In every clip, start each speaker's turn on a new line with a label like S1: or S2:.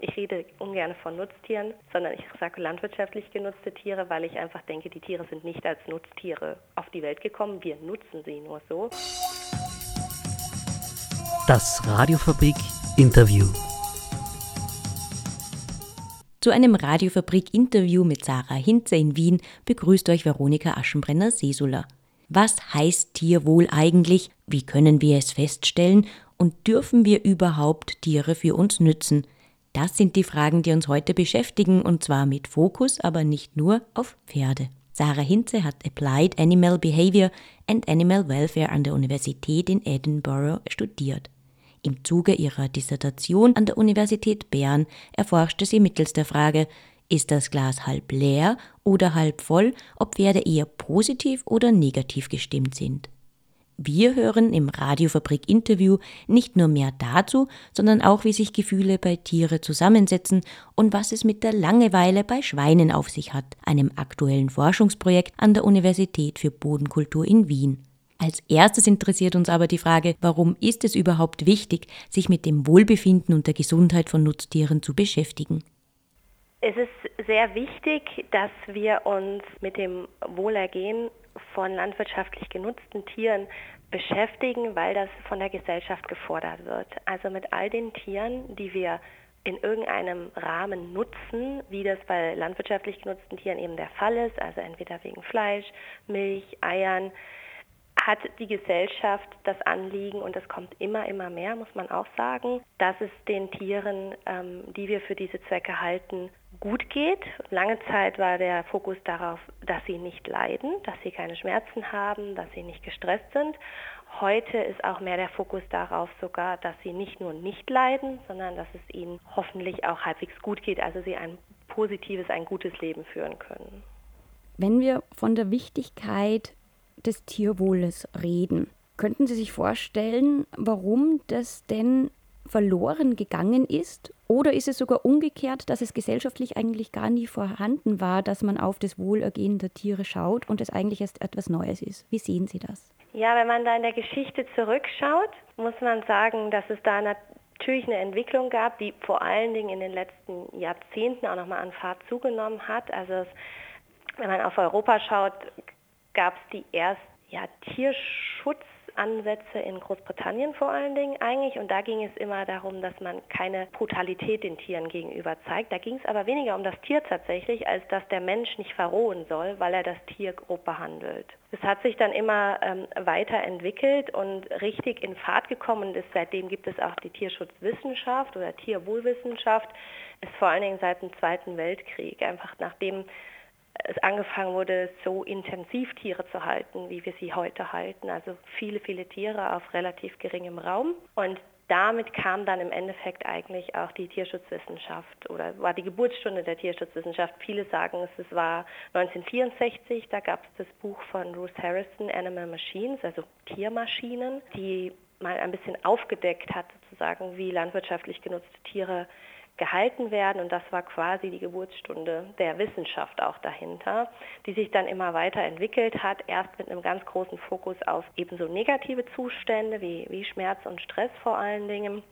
S1: Ich rede ungern von Nutztieren, sondern ich sage landwirtschaftlich genutzte Tiere, weil ich einfach denke, die Tiere sind nicht als Nutztiere auf die Welt gekommen. Wir nutzen sie nur so.
S2: Das Radiofabrik Interview.
S3: Zu einem Radiofabrik-Interview mit Sarah Hinze in Wien begrüßt euch Veronika Aschenbrenner-Sesula. Was heißt Tierwohl eigentlich? Wie können wir es feststellen? Und dürfen wir überhaupt Tiere für uns nützen? Das sind die Fragen, die uns heute beschäftigen, und zwar mit Fokus, aber nicht nur auf Pferde. Sarah Hinze hat Applied Animal Behavior and Animal Welfare an der Universität in Edinburgh studiert. Im Zuge ihrer Dissertation an der Universität Bern erforschte sie mittels der Frage, ist das Glas halb leer oder halb voll, ob Pferde eher positiv oder negativ gestimmt sind. Wir hören im Radiofabrik-Interview nicht nur mehr dazu, sondern auch, wie sich Gefühle bei Tiere zusammensetzen und was es mit der Langeweile bei Schweinen auf sich hat, einem aktuellen Forschungsprojekt an der Universität für Bodenkultur in Wien. Als erstes interessiert uns aber die Frage, warum ist es überhaupt wichtig, sich mit dem Wohlbefinden und der Gesundheit von Nutztieren zu beschäftigen?
S1: Es ist sehr wichtig, dass wir uns mit dem Wohlergehen von landwirtschaftlich genutzten Tieren beschäftigen, weil das von der Gesellschaft gefordert wird. Also mit all den Tieren, die wir in irgendeinem Rahmen nutzen, wie das bei landwirtschaftlich genutzten Tieren eben der Fall ist, also entweder wegen Fleisch, Milch, Eiern, hat die Gesellschaft das Anliegen, und es kommt immer, immer mehr, muss man auch sagen, dass es den Tieren, ähm, die wir für diese Zwecke halten, gut geht. Lange Zeit war der Fokus darauf, dass sie nicht leiden, dass sie keine Schmerzen haben, dass sie nicht gestresst sind. Heute ist auch mehr der Fokus darauf sogar, dass sie nicht nur nicht leiden, sondern dass es ihnen hoffentlich auch halbwegs gut geht, also sie ein positives, ein gutes Leben führen können.
S3: Wenn wir von der Wichtigkeit des Tierwohles reden. Könnten Sie sich vorstellen, warum das denn verloren gegangen ist? Oder ist es sogar umgekehrt, dass es gesellschaftlich eigentlich gar nie vorhanden war, dass man auf das Wohlergehen der Tiere schaut und es eigentlich erst etwas Neues ist? Wie sehen Sie das?
S1: Ja, wenn man da in der Geschichte zurückschaut, muss man sagen, dass es da natürlich eine Entwicklung gab, die vor allen Dingen in den letzten Jahrzehnten auch nochmal an Fahrt zugenommen hat. Also es, wenn man auf Europa schaut, gab es die ersten ja, Tierschutzansätze in Großbritannien vor allen Dingen eigentlich. Und da ging es immer darum, dass man keine Brutalität den Tieren gegenüber zeigt. Da ging es aber weniger um das Tier tatsächlich, als dass der Mensch nicht verrohen soll, weil er das Tier grob behandelt. Es hat sich dann immer ähm, weiterentwickelt und richtig in Fahrt gekommen. Und seitdem gibt es auch die Tierschutzwissenschaft oder Tierwohlwissenschaft. Ist vor allen Dingen seit dem Zweiten Weltkrieg. Einfach nachdem es angefangen wurde, so intensiv Tiere zu halten, wie wir sie heute halten. Also viele, viele Tiere auf relativ geringem Raum. Und damit kam dann im Endeffekt eigentlich auch die Tierschutzwissenschaft oder war die Geburtsstunde der Tierschutzwissenschaft. Viele sagen es, war 1964, da gab es das Buch von Ruth Harrison, Animal Machines, also Tiermaschinen, die mal ein bisschen aufgedeckt hat, sozusagen, wie landwirtschaftlich genutzte Tiere gehalten werden. Und das war quasi die Geburtsstunde der Wissenschaft auch dahinter, die sich dann immer weiter entwickelt hat, erst mit einem ganz großen Fokus auf ebenso negative Zustände wie, wie Schmerz und Stress vor allen Dingen.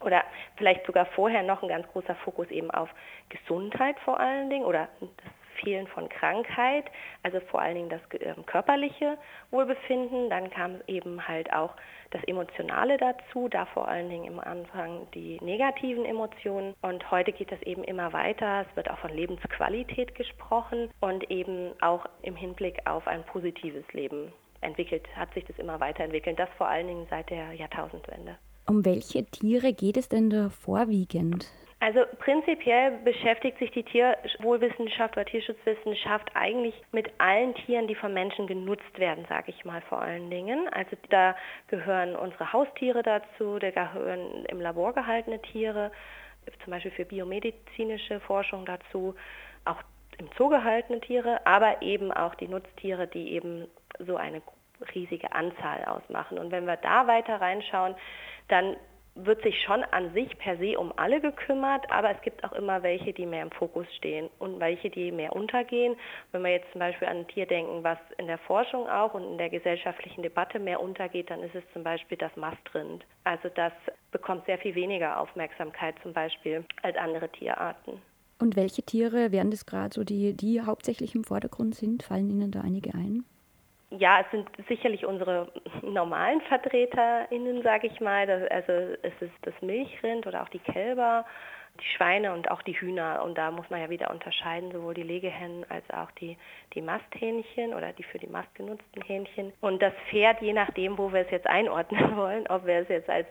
S1: Oder vielleicht sogar vorher noch ein ganz großer Fokus eben auf Gesundheit vor allen Dingen oder das Fehlen von Krankheit, also vor allen Dingen das ähm, körperliche Wohlbefinden. Dann kam eben halt auch das Emotionale dazu, da vor allen Dingen im Anfang die negativen Emotionen. Und heute geht das eben immer weiter. Es wird auch von Lebensqualität gesprochen und eben auch im Hinblick auf ein positives Leben entwickelt, hat sich das immer weiterentwickelt. Das vor allen Dingen seit der Jahrtausendwende.
S3: Um welche Tiere geht es denn da vorwiegend?
S1: Also prinzipiell beschäftigt sich die Tierwohlwissenschaft oder Tierschutzwissenschaft eigentlich mit allen Tieren, die von Menschen genutzt werden, sage ich mal vor allen Dingen. Also da gehören unsere Haustiere dazu, da gehören im Labor gehaltene Tiere, zum Beispiel für biomedizinische Forschung dazu, auch im Zoo gehaltene Tiere, aber eben auch die Nutztiere, die eben so eine riesige Anzahl ausmachen. Und wenn wir da weiter reinschauen, dann wird sich schon an sich per se um alle gekümmert, aber es gibt auch immer welche, die mehr im Fokus stehen und welche, die mehr untergehen. Wenn wir jetzt zum Beispiel an ein Tier denken, was in der Forschung auch und in der gesellschaftlichen Debatte mehr untergeht, dann ist es zum Beispiel das Mastrind. Also das bekommt sehr viel weniger Aufmerksamkeit zum Beispiel als andere Tierarten.
S4: Und welche Tiere wären das gerade so, die, die hauptsächlich im Vordergrund sind? Fallen Ihnen da einige ein?
S1: Ja, es sind sicherlich unsere normalen VertreterInnen, sage ich mal. Das, also es ist das Milchrind oder auch die Kälber, die Schweine und auch die Hühner. Und da muss man ja wieder unterscheiden, sowohl die Legehennen als auch die, die Masthähnchen oder die für die Mast genutzten Hähnchen. Und das Pferd, je nachdem, wo wir es jetzt einordnen wollen, ob wir es jetzt als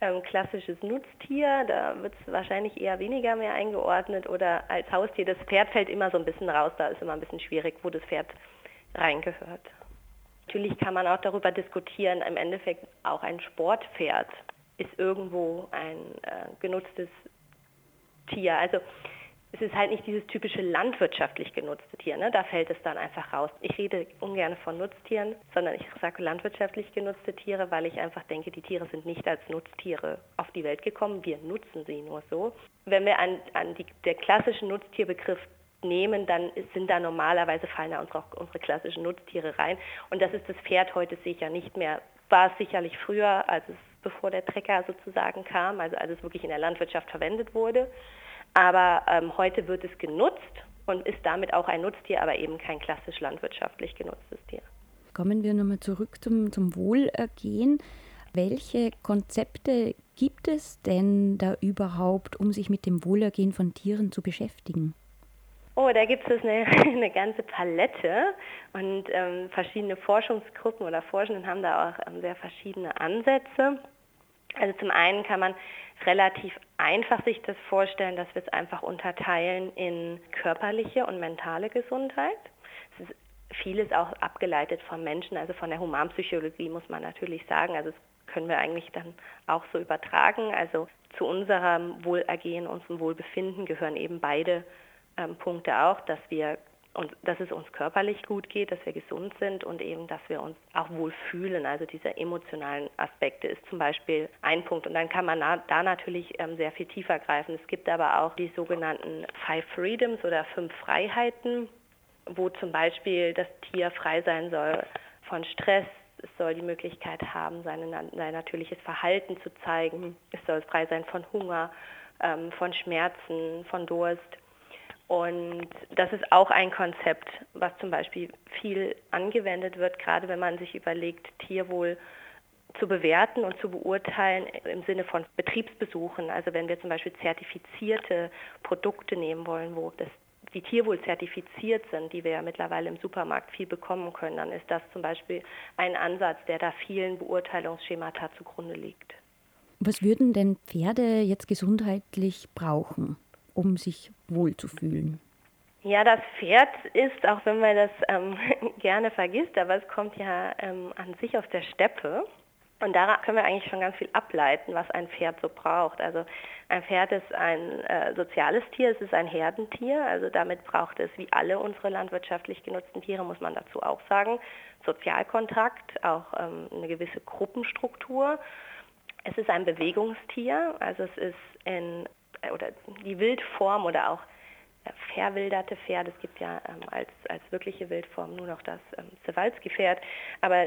S1: ähm, klassisches Nutztier, da wird es wahrscheinlich eher weniger mehr eingeordnet oder als Haustier. Das Pferd fällt immer so ein bisschen raus, da ist immer ein bisschen schwierig, wo das Pferd reingehört. Natürlich kann man auch darüber diskutieren, im Endeffekt auch ein Sportpferd ist irgendwo ein äh, genutztes Tier. Also es ist halt nicht dieses typische landwirtschaftlich genutzte Tier, ne? da fällt es dann einfach raus. Ich rede ungern von Nutztieren, sondern ich sage landwirtschaftlich genutzte Tiere, weil ich einfach denke, die Tiere sind nicht als Nutztiere auf die Welt gekommen, wir nutzen sie nur so. Wenn wir an, an die, der klassische Nutztierbegriff nehmen, dann sind da normalerweise fallen da unsere, unsere klassischen Nutztiere rein. Und das ist das Pferd heute sicher nicht mehr. War es sicherlich früher, als es bevor der Trecker sozusagen kam, also als es wirklich in der Landwirtschaft verwendet wurde. Aber ähm, heute wird es genutzt und ist damit auch ein Nutztier, aber eben kein klassisch landwirtschaftlich genutztes Tier.
S4: Kommen wir nochmal zurück zum, zum Wohlergehen. Welche Konzepte gibt es denn da überhaupt, um sich mit dem Wohlergehen von Tieren zu beschäftigen?
S1: Oh, da gibt es eine, eine ganze Palette und ähm, verschiedene Forschungsgruppen oder Forschenden haben da auch ähm, sehr verschiedene Ansätze. Also zum einen kann man relativ einfach sich das vorstellen, dass wir es einfach unterteilen in körperliche und mentale Gesundheit. Es ist vieles auch abgeleitet vom Menschen, also von der Humanpsychologie muss man natürlich sagen. Also das können wir eigentlich dann auch so übertragen. Also zu unserem Wohlergehen, unserem Wohlbefinden gehören eben beide ähm, Punkte auch, dass wir und dass es uns körperlich gut geht, dass wir gesund sind und eben, dass wir uns auch wohl fühlen. Also diese emotionalen Aspekte ist zum Beispiel ein Punkt. Und dann kann man da natürlich ähm, sehr viel tiefer greifen. Es gibt aber auch die sogenannten Five Freedoms oder fünf Freiheiten, wo zum Beispiel das Tier frei sein soll von Stress. Es soll die Möglichkeit haben, sein, sein natürliches Verhalten zu zeigen. Es soll frei sein von Hunger, ähm, von Schmerzen, von Durst. Und das ist auch ein Konzept, was zum Beispiel viel angewendet wird, gerade wenn man sich überlegt, Tierwohl zu bewerten und zu beurteilen im Sinne von Betriebsbesuchen. Also wenn wir zum Beispiel zertifizierte Produkte nehmen wollen, wo das, die Tierwohl zertifiziert sind, die wir ja mittlerweile im Supermarkt viel bekommen können, dann ist das zum Beispiel ein Ansatz, der da vielen Beurteilungsschemata zugrunde liegt.
S4: Was würden denn Pferde jetzt gesundheitlich brauchen? Um sich wohlzufühlen?
S1: Ja, das Pferd ist, auch wenn man das ähm, gerne vergisst, aber es kommt ja ähm, an sich aus der Steppe. Und daran können wir eigentlich schon ganz viel ableiten, was ein Pferd so braucht. Also ein Pferd ist ein äh, soziales Tier, es ist ein Herdentier. Also damit braucht es, wie alle unsere landwirtschaftlich genutzten Tiere, muss man dazu auch sagen, Sozialkontakt, auch ähm, eine gewisse Gruppenstruktur. Es ist ein Bewegungstier, also es ist in oder die Wildform oder auch äh, verwilderte Pferde. Es gibt ja ähm, als, als wirkliche Wildform nur noch das ähm, Sewalski-Pferd. Aber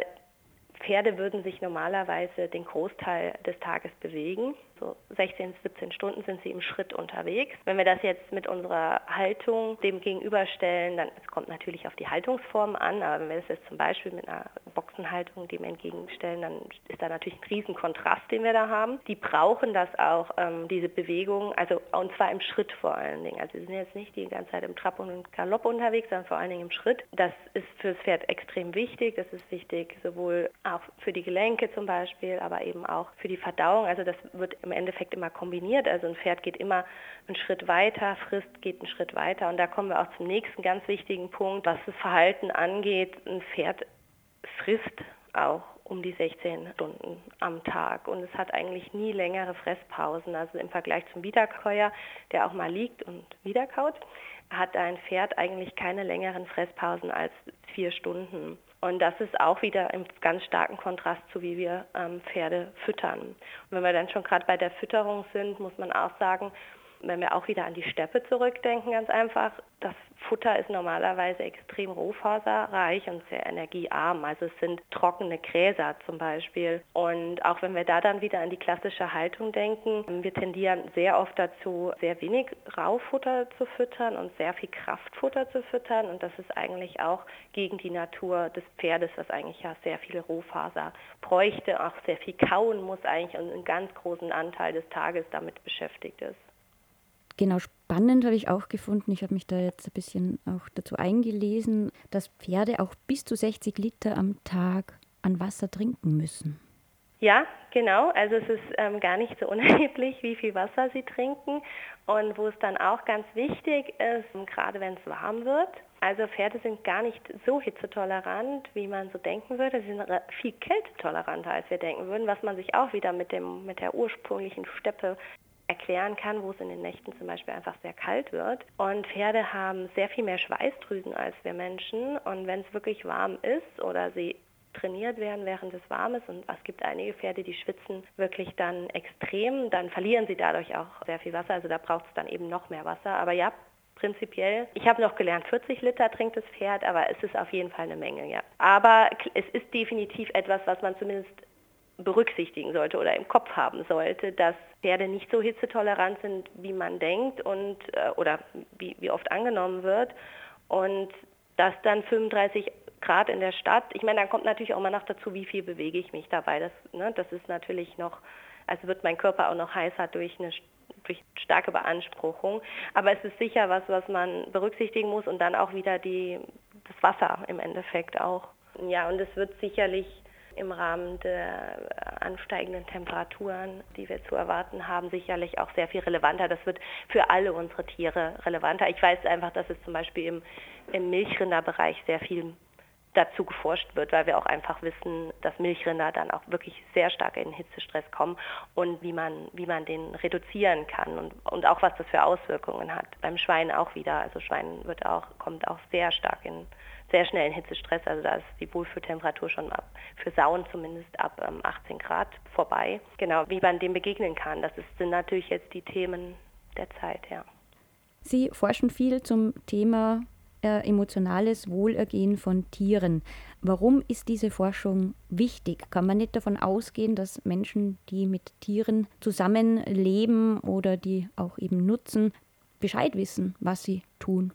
S1: Pferde würden sich normalerweise den Großteil des Tages bewegen. So 16, 17 Stunden sind sie im Schritt unterwegs. Wenn wir das jetzt mit unserer Haltung dem gegenüberstellen, dann es kommt natürlich auf die Haltungsform an, aber wenn wir das jetzt zum Beispiel mit einer Boxenhaltung dem entgegenstellen, dann ist da natürlich ein riesen Kontrast, den wir da haben. Die brauchen das auch, ähm, diese Bewegung, also und zwar im Schritt vor allen Dingen. Also sie sind jetzt nicht die ganze Zeit im Trab und Galopp unterwegs, sondern vor allen Dingen im Schritt. Das ist fürs Pferd extrem wichtig. Das ist wichtig sowohl auch für die Gelenke zum Beispiel, aber eben auch für die Verdauung. Also das wird im Endeffekt immer kombiniert. Also ein Pferd geht immer einen Schritt weiter, frisst, geht einen Schritt weiter. Und da kommen wir auch zum nächsten ganz wichtigen Punkt, was das Verhalten angeht. Ein Pferd frisst auch um die 16 Stunden am Tag und es hat eigentlich nie längere Fresspausen. Also im Vergleich zum Wiederkäuer, der auch mal liegt und wiederkaut, hat ein Pferd eigentlich keine längeren Fresspausen als vier Stunden. Und das ist auch wieder im ganz starken Kontrast zu, wie wir ähm, Pferde füttern. Und wenn wir dann schon gerade bei der Fütterung sind, muss man auch sagen, wenn wir auch wieder an die Steppe zurückdenken, ganz einfach, das Futter ist normalerweise extrem rohfaserreich und sehr energiearm. Also es sind trockene Gräser zum Beispiel. Und auch wenn wir da dann wieder an die klassische Haltung denken, wir tendieren sehr oft dazu, sehr wenig Raufutter zu füttern und sehr viel Kraftfutter zu füttern. Und das ist eigentlich auch gegen die Natur des Pferdes, das eigentlich ja sehr viele Rohfaser bräuchte, auch sehr viel kauen muss eigentlich und einen ganz großen Anteil des Tages damit beschäftigt ist.
S4: Genau, spannend habe ich auch gefunden. Ich habe mich da jetzt ein bisschen auch dazu eingelesen, dass Pferde auch bis zu 60 Liter am Tag an Wasser trinken müssen.
S1: Ja, genau. Also es ist ähm, gar nicht so unerheblich, wie viel Wasser sie trinken. Und wo es dann auch ganz wichtig ist, gerade wenn es warm wird. Also Pferde sind gar nicht so hitzetolerant, wie man so denken würde. Sie sind viel kältetoleranter, als wir denken würden, was man sich auch wieder mit, dem, mit der ursprünglichen Steppe erklären kann, wo es in den Nächten zum Beispiel einfach sehr kalt wird. Und Pferde haben sehr viel mehr Schweißdrüsen als wir Menschen. Und wenn es wirklich warm ist oder sie trainiert werden, während es warm ist. Und es gibt einige Pferde, die schwitzen wirklich dann extrem. Dann verlieren sie dadurch auch sehr viel Wasser. Also da braucht es dann eben noch mehr Wasser. Aber ja, prinzipiell. Ich habe noch gelernt, 40 Liter trinkt das Pferd, aber es ist auf jeden Fall eine Menge, ja. Aber es ist definitiv etwas, was man zumindest berücksichtigen sollte oder im Kopf haben sollte, dass Pferde nicht so hitzetolerant sind, wie man denkt und äh, oder wie, wie oft angenommen wird. Und dass dann 35 Grad in der Stadt, ich meine, dann kommt natürlich auch mal noch dazu, wie viel bewege ich mich dabei. Das, ne, das ist natürlich noch, also wird mein Körper auch noch heißer durch eine durch starke Beanspruchung. Aber es ist sicher was, was man berücksichtigen muss und dann auch wieder die, das Wasser im Endeffekt auch. Ja, und es wird sicherlich im Rahmen der ansteigenden Temperaturen, die wir zu erwarten haben, sicherlich auch sehr viel relevanter. Das wird für alle unsere Tiere relevanter. Ich weiß einfach, dass es zum Beispiel im, im Milchrinderbereich sehr viel dazu geforscht wird, weil wir auch einfach wissen, dass Milchrinder dann auch wirklich sehr stark in Hitzestress kommen und wie man, wie man den reduzieren kann und, und auch was das für Auswirkungen hat. Beim Schwein auch wieder. Also Schwein wird auch, kommt auch sehr stark in sehr schnell in Hitzestress. Also da ist die Wohlfühltemperatur schon ab, für Sauen zumindest ab ähm, 18 Grad vorbei. Genau, wie man dem begegnen kann. Das ist, sind natürlich jetzt die Themen der Zeit, ja.
S4: Sie forschen viel zum Thema äh, emotionales Wohlergehen von Tieren. Warum ist diese Forschung wichtig? Kann man nicht davon ausgehen, dass Menschen, die mit Tieren zusammenleben oder die auch eben nutzen, Bescheid wissen, was sie tun?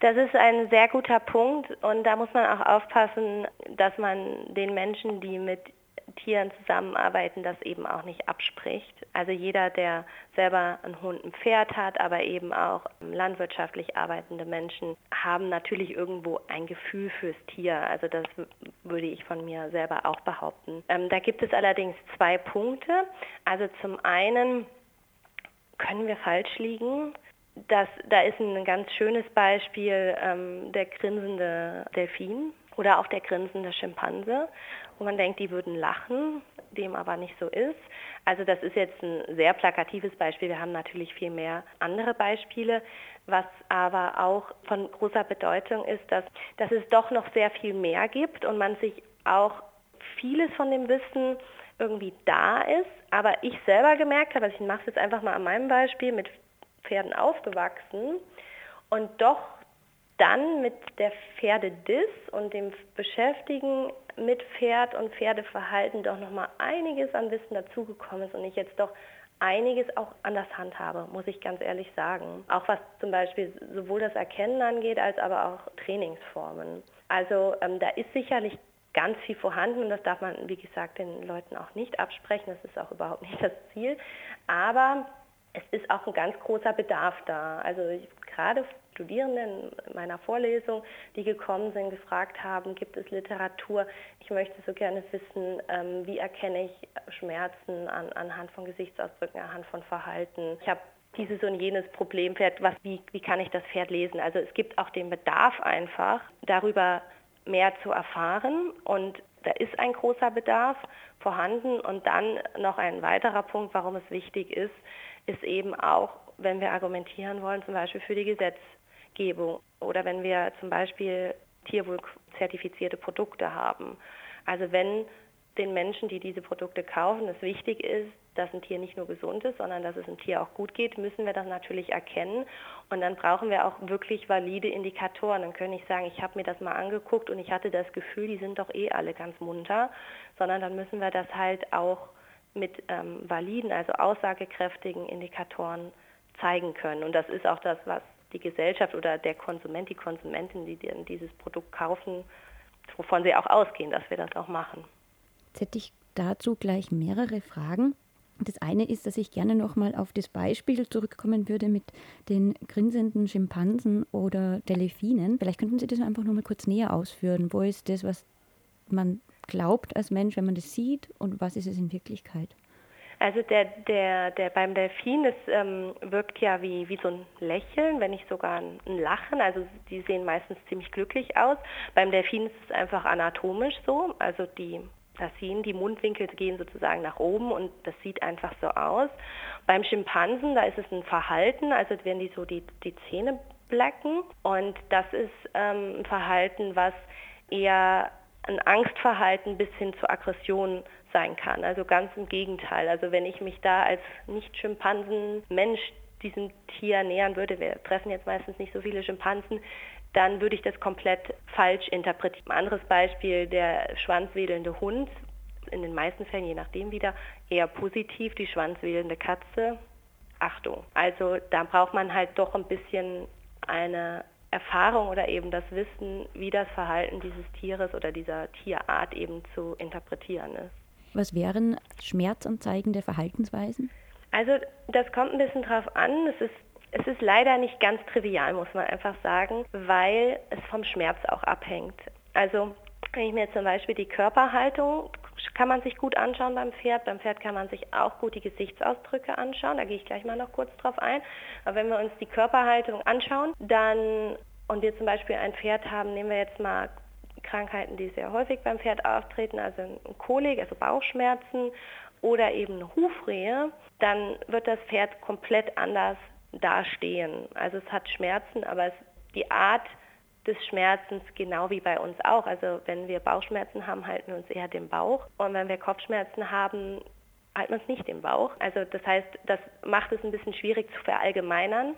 S1: Das ist ein sehr guter Punkt und da muss man auch aufpassen, dass man den Menschen, die mit Tieren zusammenarbeiten, das eben auch nicht abspricht. Also jeder, der selber einen Hund, ein Pferd hat, aber eben auch landwirtschaftlich arbeitende Menschen, haben natürlich irgendwo ein Gefühl fürs Tier. Also das würde ich von mir selber auch behaupten. Ähm, da gibt es allerdings zwei Punkte. Also zum einen können wir falsch liegen das, da ist ein ganz schönes Beispiel ähm, der grinsende Delfin oder auch der grinsende Schimpanse, wo man denkt, die würden lachen, dem aber nicht so ist. Also das ist jetzt ein sehr plakatives Beispiel. Wir haben natürlich viel mehr andere Beispiele. Was aber auch von großer Bedeutung ist, dass, dass es doch noch sehr viel mehr gibt und man sich auch vieles von dem Wissen irgendwie da ist. Aber ich selber gemerkt habe, also ich mache es jetzt einfach mal an meinem Beispiel mit Pferden aufgewachsen und doch dann mit der Pferdediss und dem Beschäftigen mit Pferd und Pferdeverhalten doch nochmal einiges an Wissen dazugekommen ist und ich jetzt doch einiges auch anders handhabe, muss ich ganz ehrlich sagen. Auch was zum Beispiel sowohl das Erkennen angeht, als aber auch Trainingsformen. Also ähm, da ist sicherlich ganz viel vorhanden und das darf man, wie gesagt, den Leuten auch nicht absprechen. Das ist auch überhaupt nicht das Ziel. Aber es ist auch ein ganz großer Bedarf da. Also gerade Studierenden in meiner Vorlesung, die gekommen sind, gefragt haben, gibt es Literatur? Ich möchte so gerne wissen, ähm, wie erkenne ich Schmerzen an, anhand von Gesichtsausdrücken, anhand von Verhalten. Ich habe dieses und jenes Problem, Pferd, was, wie, wie kann ich das Pferd lesen? Also es gibt auch den Bedarf einfach, darüber mehr zu erfahren und da ist ein großer Bedarf vorhanden. Und dann noch ein weiterer Punkt, warum es wichtig ist, ist eben auch, wenn wir argumentieren wollen, zum Beispiel für die Gesetzgebung oder wenn wir zum Beispiel tierwohlzertifizierte Produkte haben. Also wenn den Menschen, die diese Produkte kaufen, es wichtig ist, dass ein Tier nicht nur gesund ist, sondern dass es einem Tier auch gut geht, müssen wir das natürlich erkennen. Und dann brauchen wir auch wirklich valide Indikatoren. Dann können ich sagen, ich habe mir das mal angeguckt und ich hatte das Gefühl, die sind doch eh alle ganz munter, sondern dann müssen wir das halt auch mit ähm, validen, also aussagekräftigen Indikatoren zeigen können. Und das ist auch das, was die Gesellschaft oder der Konsument, die Konsumentin, die dieses Produkt kaufen, wovon sie auch ausgehen, dass wir das auch machen.
S4: Jetzt hätte ich dazu gleich mehrere Fragen. Das eine ist, dass ich gerne nochmal auf das Beispiel zurückkommen würde mit den grinsenden Schimpansen oder Delfinen. Vielleicht könnten Sie das einfach nochmal kurz näher ausführen. Wo ist das, was man glaubt als Mensch, wenn man das sieht und was ist es in Wirklichkeit?
S1: Also der, der, der beim Delfin, das ähm, wirkt ja wie, wie so ein Lächeln, wenn nicht sogar ein, ein, Lachen. Also die sehen meistens ziemlich glücklich aus. Beim Delfin ist es einfach anatomisch so. Also die das sehen die Mundwinkel gehen sozusagen nach oben und das sieht einfach so aus. Beim Schimpansen, da ist es ein Verhalten, also werden die so die, die Zähne blecken und das ist ähm, ein Verhalten, was eher ein Angstverhalten bis hin zur Aggression sein kann. Also ganz im Gegenteil. Also wenn ich mich da als Nicht-Schimpansen-Mensch diesem Tier nähern würde, wir treffen jetzt meistens nicht so viele Schimpansen, dann würde ich das komplett falsch interpretieren. Ein anderes Beispiel, der schwanzwedelnde Hund, in den meisten Fällen, je nachdem wieder, eher positiv, die schwanzwedelnde Katze, Achtung. Also da braucht man halt doch ein bisschen eine Erfahrung oder eben das Wissen, wie das Verhalten dieses Tieres oder dieser Tierart eben zu interpretieren ist.
S4: Was wären Schmerzanzeigen der Verhaltensweisen?
S1: Also das kommt ein bisschen drauf an. Es ist es ist leider nicht ganz trivial, muss man einfach sagen, weil es vom Schmerz auch abhängt. Also wenn ich mir zum Beispiel die Körperhaltung kann man sich gut anschauen beim Pferd. Beim Pferd kann man sich auch gut die Gesichtsausdrücke anschauen. Da gehe ich gleich mal noch kurz drauf ein. Aber wenn wir uns die Körperhaltung anschauen, dann und wir zum Beispiel ein Pferd haben, nehmen wir jetzt mal Krankheiten, die sehr häufig beim Pferd auftreten, also ein Kolik, also Bauchschmerzen oder eben eine Hufrehe, dann wird das Pferd komplett anders dastehen. Also es hat Schmerzen, aber es, die Art des Schmerzens genau wie bei uns auch. Also wenn wir Bauchschmerzen haben, halten wir uns eher den Bauch. Und wenn wir Kopfschmerzen haben, halten wir uns nicht den Bauch. Also das heißt, das macht es ein bisschen schwierig zu verallgemeinern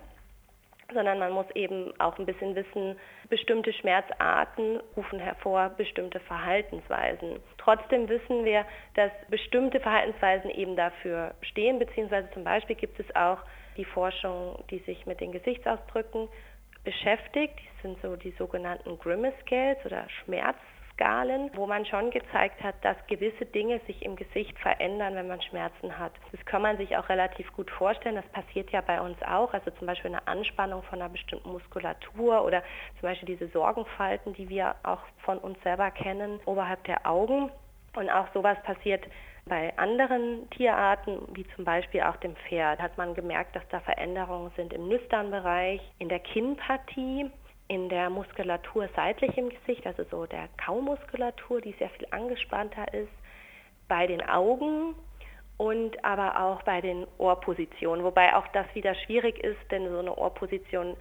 S1: sondern man muss eben auch ein bisschen wissen, bestimmte Schmerzarten rufen hervor bestimmte Verhaltensweisen. Trotzdem wissen wir, dass bestimmte Verhaltensweisen eben dafür stehen, beziehungsweise zum Beispiel gibt es auch die Forschung, die sich mit den Gesichtsausdrücken beschäftigt. Die sind so die sogenannten Grimace Scales oder Schmerzskalen, wo man schon gezeigt hat, dass gewisse Dinge sich im Gesicht verändern, wenn man Schmerzen hat. Das kann man sich auch relativ gut vorstellen. Das passiert ja bei uns auch. Also zum Beispiel eine Anspannung von einer bestimmten Muskulatur oder zum Beispiel diese Sorgenfalten, die wir auch von uns selber kennen, oberhalb der Augen. Und auch sowas passiert bei anderen Tierarten, wie zum Beispiel auch dem Pferd, hat man gemerkt, dass da Veränderungen sind im Nüsternbereich, in der Kinnpartie, in der Muskulatur seitlich im Gesicht, also so der Kaumuskulatur, die sehr viel angespannter ist, bei den Augen und aber auch bei den Ohrpositionen, wobei auch das wieder schwierig ist, denn so eine Ohrposition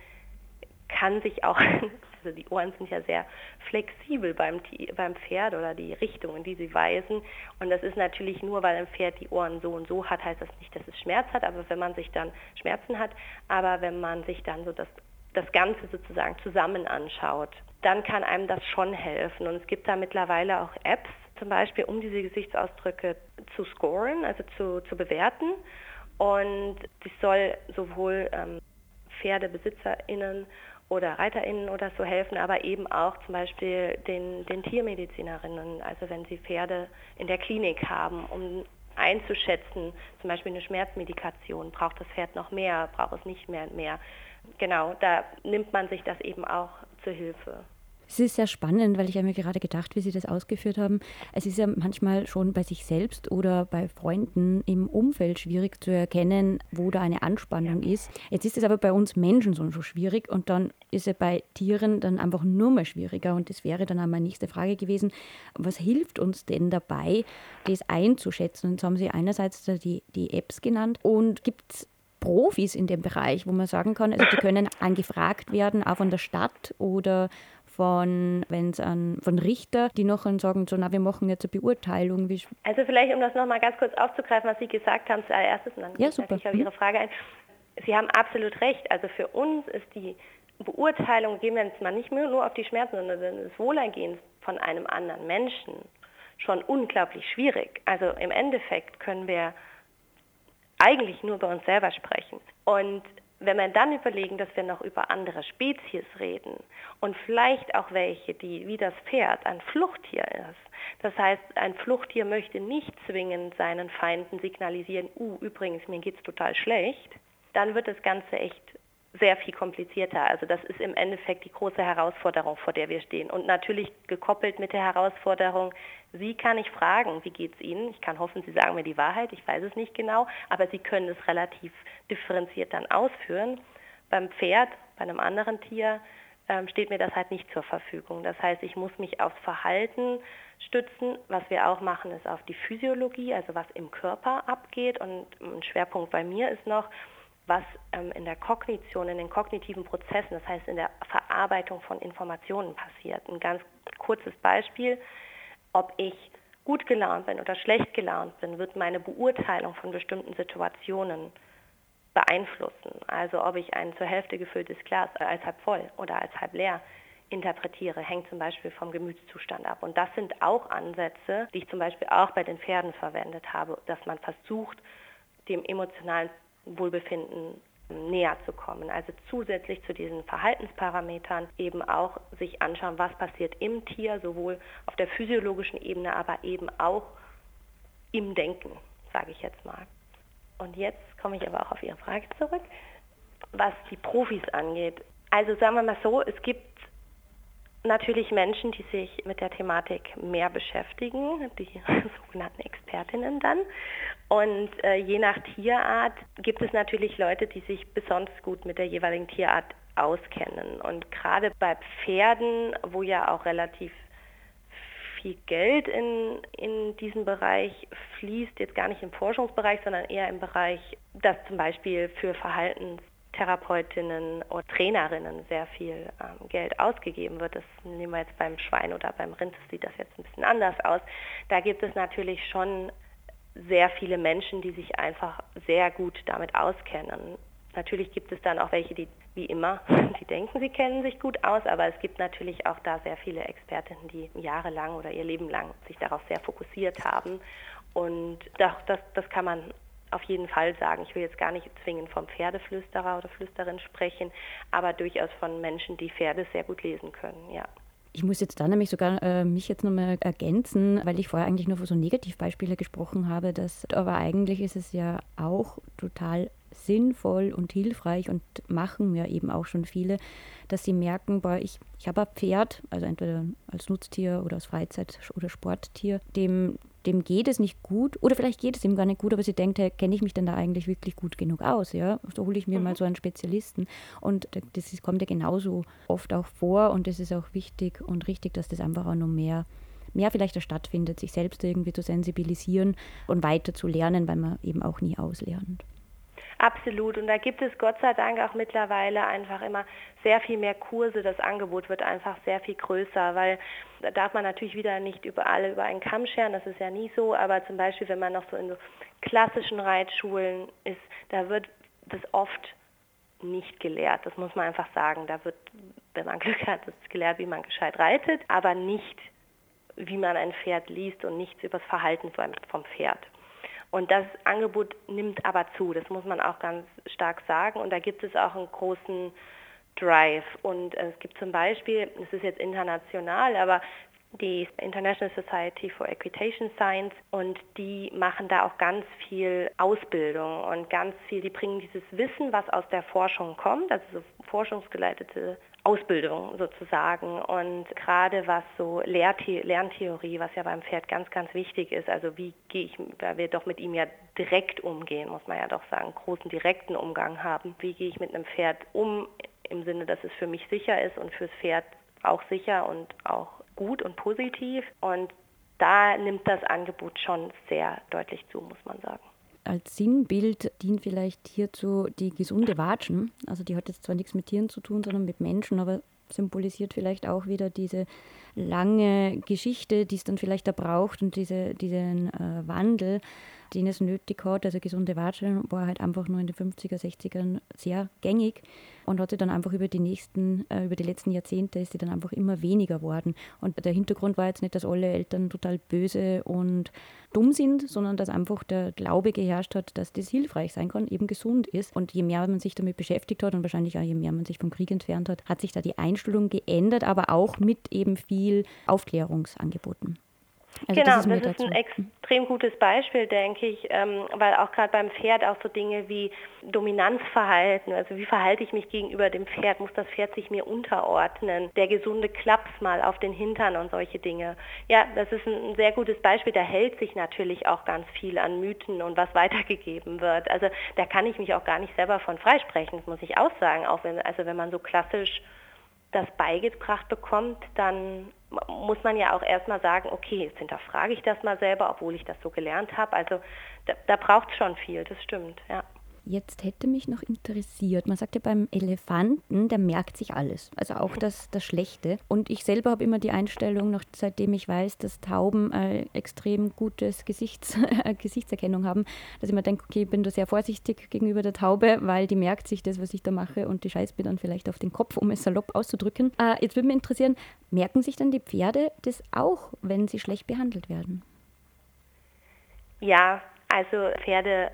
S1: kann sich auch Also die Ohren sind ja sehr flexibel beim, beim Pferd oder die Richtung, in die sie weisen. Und das ist natürlich nur, weil ein Pferd die Ohren so und so hat, heißt das nicht, dass es Schmerz hat, aber wenn man sich dann Schmerzen hat, aber wenn man sich dann so das, das Ganze sozusagen zusammen anschaut, dann kann einem das schon helfen. Und es gibt da mittlerweile auch Apps, zum Beispiel, um diese Gesichtsausdrücke zu scoren, also zu, zu bewerten. Und das soll sowohl ähm, PferdebesitzerInnen oder ReiterInnen oder so helfen, aber eben auch zum Beispiel den, den Tiermedizinerinnen, also wenn sie Pferde in der Klinik haben, um einzuschätzen, zum Beispiel eine Schmerzmedikation, braucht das Pferd noch mehr, braucht es nicht mehr mehr. Genau, da nimmt man sich das eben auch zur Hilfe.
S4: Es ist sehr spannend, weil ich habe mir gerade gedacht, wie Sie das ausgeführt haben. Es ist ja manchmal schon bei sich selbst oder bei Freunden im Umfeld schwierig zu erkennen, wo da eine Anspannung ja. ist. Jetzt ist es aber bei uns Menschen so schon schwierig und dann ist es bei Tieren dann einfach nur mehr schwieriger. Und das wäre dann auch meine nächste Frage gewesen. Was hilft uns denn dabei, das einzuschätzen? Und jetzt haben Sie einerseits die, die Apps genannt und gibt es Profis in dem Bereich, wo man sagen kann, also die können angefragt werden, auch von der Stadt oder von, wenn es an von Richter, die noch sagen, so, na, wir machen jetzt eine Beurteilung. Wie
S1: also vielleicht, um das nochmal ganz kurz aufzugreifen, was Sie gesagt haben zuallererstes, und dann
S4: ja, super.
S1: ich auf Ihre Frage ein. Sie haben absolut recht. Also für uns ist die Beurteilung, gehen wir jetzt mal nicht nur auf die Schmerzen, sondern das Wohlergehen von einem anderen Menschen schon unglaublich schwierig. Also im Endeffekt können wir eigentlich nur über uns selber sprechen. Und wenn wir dann überlegen, dass wir noch über andere Spezies reden und vielleicht auch welche, die wie das Pferd ein Fluchttier ist. Das heißt, ein Fluchttier möchte nicht zwingend seinen Feinden signalisieren, uh, übrigens, mir geht's total schlecht, dann wird das Ganze echt sehr viel komplizierter. Also das ist im Endeffekt die große Herausforderung, vor der wir stehen. Und natürlich gekoppelt mit der Herausforderung, Sie kann ich fragen, wie geht es Ihnen? Ich kann hoffen, Sie sagen mir die Wahrheit, ich weiß es nicht genau, aber Sie können es relativ differenziert dann ausführen. Beim Pferd, bei einem anderen Tier, ähm, steht mir das halt nicht zur Verfügung. Das heißt, ich muss mich aufs Verhalten stützen. Was wir auch machen, ist auf die Physiologie, also was im Körper abgeht. Und ein Schwerpunkt bei mir ist noch, was ähm, in der Kognition, in den kognitiven Prozessen, das heißt in der Verarbeitung von Informationen passiert. Ein ganz kurzes Beispiel, ob ich gut gelaunt bin oder schlecht gelaunt bin, wird meine Beurteilung von bestimmten Situationen beeinflussen. Also ob ich ein zur Hälfte gefülltes Glas als halb voll oder als halb leer interpretiere, hängt zum Beispiel vom Gemütszustand ab. Und das sind auch Ansätze, die ich zum Beispiel auch bei den Pferden verwendet habe, dass man versucht, dem emotionalen Wohlbefinden näher zu kommen. Also zusätzlich zu diesen Verhaltensparametern eben auch sich anschauen, was passiert im Tier, sowohl auf der physiologischen Ebene, aber eben auch im Denken, sage ich jetzt mal. Und jetzt komme ich aber auch auf Ihre Frage zurück, was die Profis angeht. Also sagen wir mal so, es gibt natürlich Menschen, die sich mit der Thematik mehr beschäftigen, die sogenannten Expertinnen dann. Und äh, je nach Tierart gibt es natürlich Leute, die sich besonders gut mit der jeweiligen Tierart auskennen. Und gerade bei Pferden, wo ja auch relativ viel Geld in, in diesen Bereich fließt, jetzt gar nicht im Forschungsbereich, sondern eher im Bereich, dass zum Beispiel für Verhaltens Therapeutinnen oder Trainerinnen sehr viel ähm, Geld ausgegeben wird. Das nehmen wir jetzt beim Schwein oder beim Rind, das sieht das jetzt ein bisschen anders aus. Da gibt es natürlich schon sehr viele Menschen, die sich einfach sehr gut damit auskennen. Natürlich gibt es dann auch welche, die wie immer, die denken, sie kennen sich gut aus, aber es gibt natürlich auch da sehr viele Expertinnen, die jahrelang oder ihr Leben lang sich darauf sehr fokussiert haben. Und das, das, das kann man auf jeden Fall sagen. Ich will jetzt gar nicht zwingend vom Pferdeflüsterer oder Flüsterin sprechen, aber durchaus von Menschen, die Pferde sehr gut lesen können, ja.
S4: Ich muss jetzt da nämlich sogar äh, mich jetzt nochmal ergänzen, weil ich vorher eigentlich nur von so Negativbeispielen gesprochen habe. Dass, aber eigentlich ist es ja auch total sinnvoll und hilfreich und machen ja eben auch schon viele, dass sie merken, boah, ich, ich habe ein Pferd, also entweder als Nutztier oder als Freizeit- oder Sporttier, dem, dem geht es nicht gut oder vielleicht geht es ihm gar nicht gut, aber sie denkt, hey, kenne ich mich denn da eigentlich wirklich gut genug aus? Ja? So hole ich mir mhm. mal so einen Spezialisten. Und das kommt ja genauso oft auch vor und es ist auch wichtig und richtig, dass das einfach auch noch mehr mehr vielleicht stattfindet, sich selbst irgendwie zu sensibilisieren und weiter zu lernen, weil man eben auch nie auslernt.
S1: Absolut. Und da gibt es Gott sei Dank auch mittlerweile einfach immer sehr viel mehr Kurse. Das Angebot wird einfach sehr viel größer, weil da darf man natürlich wieder nicht über alle über einen Kamm scheren. Das ist ja nie so. Aber zum Beispiel, wenn man noch so in so klassischen Reitschulen ist, da wird das oft nicht gelehrt. Das muss man einfach sagen. Da wird, wenn man Glück hat, das gelehrt, wie man gescheit reitet, aber nicht, wie man ein Pferd liest und nichts über das Verhalten vom Pferd. Und das Angebot nimmt aber zu, das muss man auch ganz stark sagen. Und da gibt es auch einen großen Drive. Und es gibt zum Beispiel, es ist jetzt international, aber die International Society for Equitation Science und die machen da auch ganz viel Ausbildung und ganz viel, die bringen dieses Wissen, was aus der Forschung kommt, also so forschungsgeleitete Ausbildung sozusagen. Und gerade was so Lehrthe Lerntheorie, was ja beim Pferd ganz, ganz wichtig ist, also wie gehe ich, weil wir doch mit ihm ja direkt umgehen, muss man ja doch sagen, großen direkten Umgang haben. Wie gehe ich mit einem Pferd um, im Sinne, dass es für mich sicher ist und fürs Pferd auch sicher und auch gut und positiv. Und da nimmt das Angebot schon sehr deutlich zu, muss man sagen.
S4: Als Sinnbild dient vielleicht hierzu die gesunde Watschen. Also die hat jetzt zwar nichts mit Tieren zu tun, sondern mit Menschen, aber symbolisiert vielleicht auch wieder diese lange Geschichte, die es dann vielleicht da braucht und diese, diesen äh, Wandel den es nötig hat. Also gesunde Watscheln war halt einfach nur in den 50er, 60ern sehr gängig und hat sich dann einfach über die nächsten, äh, über die letzten Jahrzehnte ist sie dann einfach immer weniger geworden. Und der Hintergrund war jetzt nicht, dass alle Eltern total böse und dumm sind, sondern dass einfach der Glaube geherrscht hat, dass das hilfreich sein kann, eben gesund ist. Und je mehr man sich damit beschäftigt hat und wahrscheinlich auch je mehr man sich vom Krieg entfernt hat, hat sich da die Einstellung geändert, aber auch mit eben viel Aufklärungsangeboten.
S1: Also genau, das ist, das ist ein extrem gutes Beispiel, denke ich, ähm, weil auch gerade beim Pferd auch so Dinge wie Dominanzverhalten, also wie verhalte ich mich gegenüber dem Pferd, muss das Pferd sich mir unterordnen, der gesunde Klaps mal auf den Hintern und solche Dinge. Ja, das ist ein sehr gutes Beispiel, da hält sich natürlich auch ganz viel an Mythen und was weitergegeben wird. Also da kann ich mich auch gar nicht selber von freisprechen, das muss ich auch sagen, auch wenn, also wenn man so klassisch das beigebracht bekommt, dann muss man ja auch erstmal sagen, okay, jetzt hinterfrage ich das mal selber, obwohl ich das so gelernt habe. Also da, da braucht es schon viel, das stimmt, ja.
S4: Jetzt hätte mich noch interessiert, man sagt ja beim Elefanten, der merkt sich alles, also auch das, das Schlechte. Und ich selber habe immer die Einstellung, noch seitdem ich weiß, dass Tauben äh, extrem gutes Gesichts, Gesichtserkennung haben, dass ich mir denke, okay, ich bin da sehr vorsichtig gegenüber der Taube, weil die merkt sich das, was ich da mache und die scheißt mir dann vielleicht auf den Kopf, um es salopp auszudrücken. Äh, jetzt würde mich interessieren, merken sich dann die Pferde das auch, wenn sie schlecht behandelt werden?
S1: Ja, also Pferde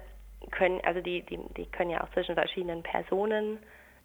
S1: können, also die, die, die können ja auch zwischen verschiedenen Personen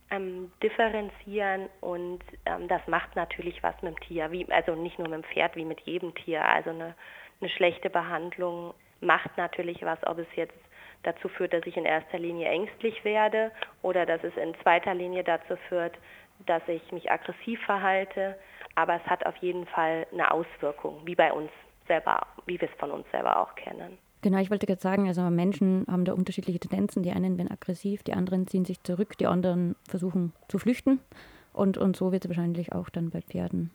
S1: ähm, differenzieren und ähm, das macht natürlich was mit dem Tier, wie, also nicht nur mit dem Pferd, wie mit jedem Tier. Also eine, eine schlechte Behandlung macht natürlich was, ob es jetzt dazu führt, dass ich in erster Linie ängstlich werde oder dass es in zweiter Linie dazu führt, dass ich mich aggressiv verhalte. Aber es hat auf jeden Fall eine Auswirkung, wie bei uns selber, wie wir es von uns selber auch kennen.
S4: Genau, ich wollte gerade sagen, also Menschen haben da unterschiedliche Tendenzen. Die einen werden aggressiv, die anderen ziehen sich zurück, die anderen versuchen zu flüchten. Und, und so wird es wahrscheinlich auch dann bei Pferden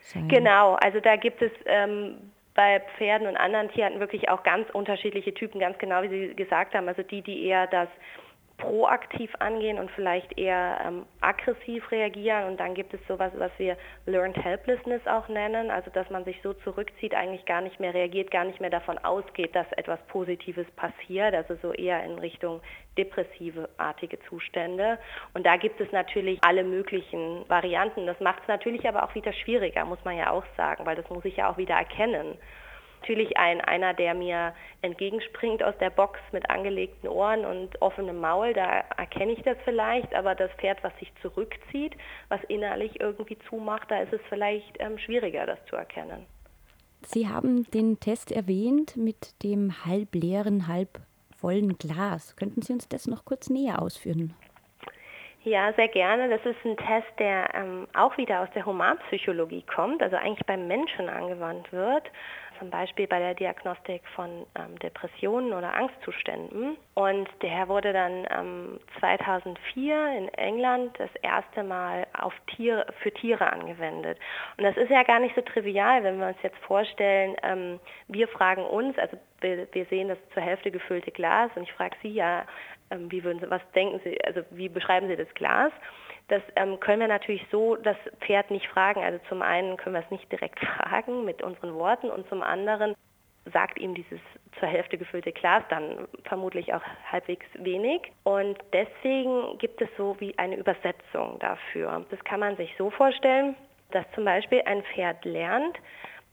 S4: sein.
S1: Genau, also da gibt es ähm, bei Pferden und anderen Tieren wirklich auch ganz unterschiedliche Typen, ganz genau wie Sie gesagt haben. Also die, die eher das proaktiv angehen und vielleicht eher ähm, aggressiv reagieren. Und dann gibt es sowas, was wir Learned Helplessness auch nennen, also dass man sich so zurückzieht, eigentlich gar nicht mehr reagiert, gar nicht mehr davon ausgeht, dass etwas Positives passiert, also so eher in Richtung depressive artige Zustände. Und da gibt es natürlich alle möglichen Varianten. Das macht es natürlich aber auch wieder schwieriger, muss man ja auch sagen, weil das muss ich ja auch wieder erkennen natürlich ein, einer, der mir entgegenspringt aus der Box mit angelegten Ohren und offenem Maul, da erkenne ich das vielleicht, aber das Pferd, was sich zurückzieht, was innerlich irgendwie zumacht, da ist es vielleicht ähm, schwieriger, das zu erkennen.
S4: Sie haben den Test erwähnt mit dem halbleeren, halbvollen Glas. Könnten Sie uns das noch kurz näher ausführen?
S1: Ja, sehr gerne. Das ist ein Test, der ähm, auch wieder aus der Humanpsychologie kommt, also eigentlich beim Menschen angewandt wird zum Beispiel bei der Diagnostik von ähm, Depressionen oder Angstzuständen. Und der wurde dann ähm, 2004 in England das erste Mal auf Tiere, für Tiere angewendet. Und das ist ja gar nicht so trivial, wenn wir uns jetzt vorstellen, ähm, wir fragen uns, also wir, wir, sehen das zur Hälfte gefüllte Glas und ich frage Sie ja, ähm, wie würden Sie, was denken Sie, also wie beschreiben Sie das Glas? Das ähm, können wir natürlich so das Pferd nicht fragen. Also zum einen können wir es nicht direkt fragen mit unseren Worten und zum anderen sagt ihm dieses zur Hälfte gefüllte Glas dann vermutlich auch halbwegs wenig. Und deswegen gibt es so wie eine Übersetzung dafür. Das kann man sich so vorstellen, dass zum Beispiel ein Pferd lernt,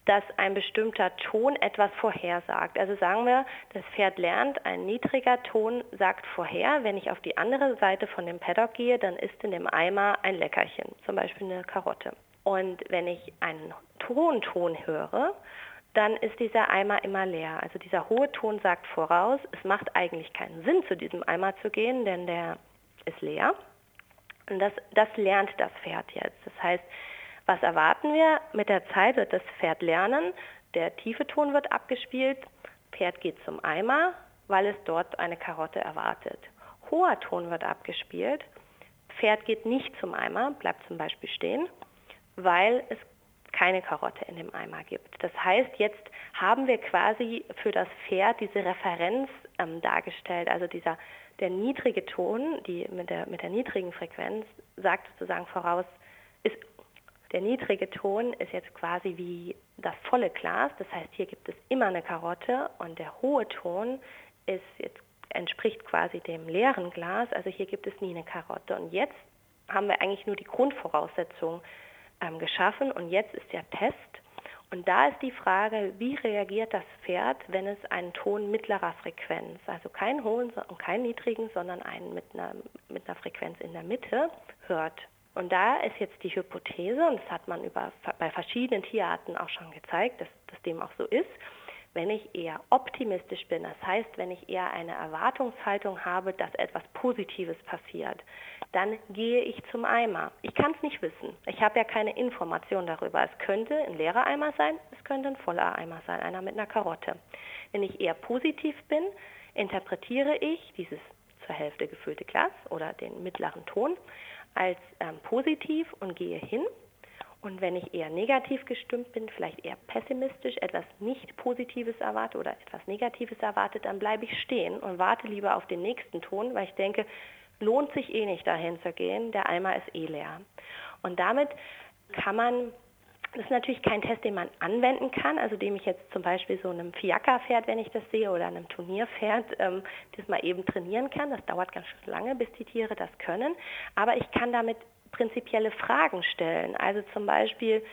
S1: dass ein bestimmter Ton etwas vorhersagt. Also sagen wir, das Pferd lernt, ein niedriger Ton sagt vorher, wenn ich auf die andere Seite von dem Paddock gehe, dann ist in dem Eimer ein Leckerchen, zum Beispiel eine Karotte. Und wenn ich einen hohen Ton höre, dann ist dieser Eimer immer leer. Also dieser hohe Ton sagt voraus, es macht eigentlich keinen Sinn, zu diesem Eimer zu gehen, denn der ist leer. Und das, das lernt das Pferd jetzt. Das heißt, was erwarten wir? Mit der Zeit wird das Pferd lernen, der tiefe Ton wird abgespielt, Pferd geht zum Eimer, weil es dort eine Karotte erwartet. Hoher Ton wird abgespielt, Pferd geht nicht zum Eimer, bleibt zum Beispiel stehen, weil es keine Karotte in dem Eimer gibt. Das heißt, jetzt haben wir quasi für das Pferd diese Referenz ähm, dargestellt. Also dieser der niedrige Ton, die mit der mit der niedrigen Frequenz sagt sozusagen voraus, ist der niedrige Ton ist jetzt quasi wie das volle Glas. Das heißt, hier gibt es immer eine Karotte und der hohe Ton ist jetzt entspricht quasi dem leeren Glas. Also hier gibt es nie eine Karotte. Und jetzt haben wir eigentlich nur die Grundvoraussetzung ähm, geschaffen und jetzt ist der Test. Und da ist die Frage, wie reagiert das Pferd, wenn es einen Ton mittlerer Frequenz, also keinen hohen und keinen niedrigen, sondern einen mit einer, mit einer Frequenz in der Mitte hört. Und da ist jetzt die Hypothese, und das hat man über, bei verschiedenen Tierarten auch schon gezeigt, dass das dem auch so ist, wenn ich eher optimistisch bin, das heißt, wenn ich eher eine Erwartungshaltung habe, dass etwas Positives passiert, dann gehe ich zum Eimer. Ich kann es nicht wissen. Ich habe ja keine Information darüber. Es könnte ein leerer Eimer sein, es könnte ein voller Eimer sein, einer mit einer Karotte. Wenn ich eher positiv bin, interpretiere ich dieses zur Hälfte gefüllte Glas oder den mittleren Ton als ähm, positiv und gehe hin. Und wenn ich eher negativ gestimmt bin, vielleicht eher pessimistisch, etwas nicht Positives erwarte oder etwas Negatives erwarte, dann bleibe ich stehen und warte lieber auf den nächsten Ton, weil ich denke, lohnt sich eh nicht dahin zu gehen, der Eimer ist eh leer. Und damit kann man das ist natürlich kein Test, den man anwenden kann, also dem ich jetzt zum Beispiel so einem Fiaker-Pferd, wenn ich das sehe, oder einem Turnierpferd, ähm, das mal eben trainieren kann. Das dauert ganz schön lange, bis die Tiere das können. Aber ich kann damit prinzipielle Fragen stellen. Also zum Beispiel,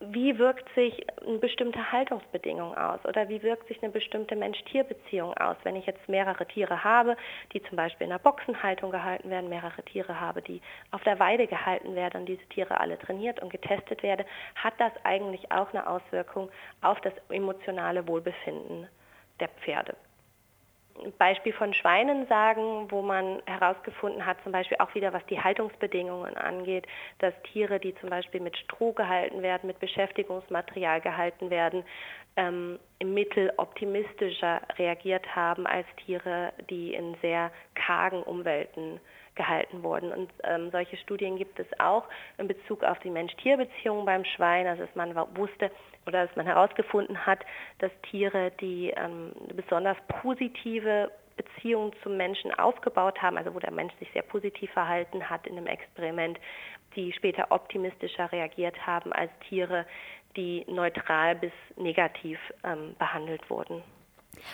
S1: wie wirkt sich eine bestimmte Haltungsbedingung aus oder wie wirkt sich eine bestimmte Mensch-Tier-Beziehung aus, wenn ich jetzt mehrere Tiere habe, die zum Beispiel in der Boxenhaltung gehalten werden, mehrere Tiere habe, die auf der Weide gehalten werden und diese Tiere alle trainiert und getestet werden, hat das eigentlich auch eine Auswirkung auf das emotionale Wohlbefinden der Pferde. Beispiel von Schweinen sagen, wo man herausgefunden hat, zum Beispiel auch wieder was die Haltungsbedingungen angeht, dass Tiere, die zum Beispiel mit Stroh gehalten werden, mit Beschäftigungsmaterial gehalten werden, ähm, im Mittel optimistischer reagiert haben als Tiere, die in sehr kargen Umwelten gehalten wurden. Und ähm, solche Studien gibt es auch in Bezug auf die Mensch-Tier-Beziehung beim Schwein, also dass man wusste oder dass man herausgefunden hat, dass Tiere, die ähm, besonders positive Beziehungen zum Menschen aufgebaut haben, also wo der Mensch sich sehr positiv verhalten hat in einem Experiment, die später optimistischer reagiert haben als Tiere, die neutral bis negativ ähm, behandelt wurden.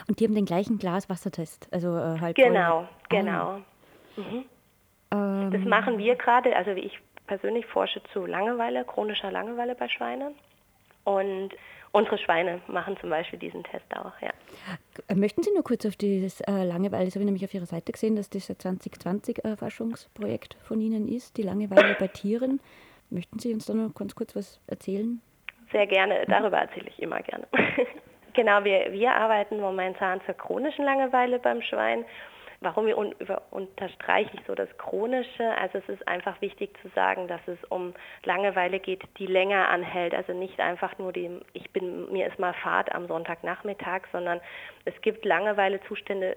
S4: Und die haben den gleichen Glaswassertest, also äh, halb
S1: Genau, voll. genau. Ah. Mhm. Ähm. Das machen wir gerade, also ich persönlich forsche zu Langeweile, chronischer Langeweile bei Schweinen. Und unsere Schweine machen zum Beispiel diesen Test auch, ja.
S4: Möchten Sie nur kurz auf dieses äh, Langeweile, das habe ich nämlich auf Ihrer Seite gesehen, dass das ein 2020 äh, Forschungsprojekt von Ihnen ist, die Langeweile bei Tieren. Möchten Sie uns da noch ganz kurz was erzählen?
S1: Sehr gerne, darüber erzähle ich immer gerne. genau, wir, wir arbeiten momentan zur chronischen Langeweile beim Schwein Warum wir un über, unterstreiche ich so das Chronische? Also es ist einfach wichtig zu sagen, dass es um Langeweile geht, die länger anhält. Also nicht einfach nur die, ich bin, mir ist mal Fahrt am Sonntagnachmittag, sondern es gibt Langeweilezustände,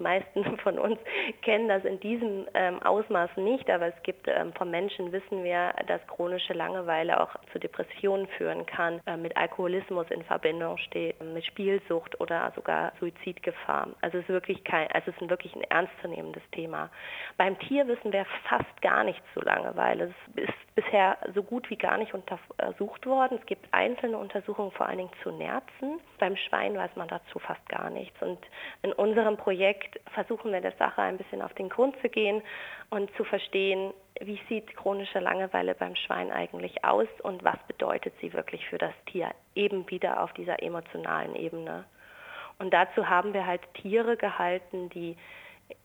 S1: meisten von uns kennen das in diesem ähm, Ausmaß nicht, aber es gibt ähm, von Menschen wissen wir, dass chronische Langeweile auch zu Depressionen führen kann, äh, mit Alkoholismus in Verbindung steht, mit Spielsucht oder sogar Suizidgefahr. Also es ist wirklich kein, also es ist wirklich ein ernstzunehmendes Thema. Beim Tier wissen wir fast gar nichts zu Langeweile. Es ist bisher so gut wie gar nicht untersucht worden. Es gibt einzelne Untersuchungen vor allen Dingen zu Nerzen. Beim Schwein weiß man dazu fast gar nichts. Und in unserem Projekt versuchen wir der Sache ein bisschen auf den Grund zu gehen und zu verstehen, wie sieht chronische Langeweile beim Schwein eigentlich aus und was bedeutet sie wirklich für das Tier, eben wieder auf dieser emotionalen Ebene. Und dazu haben wir halt Tiere gehalten, die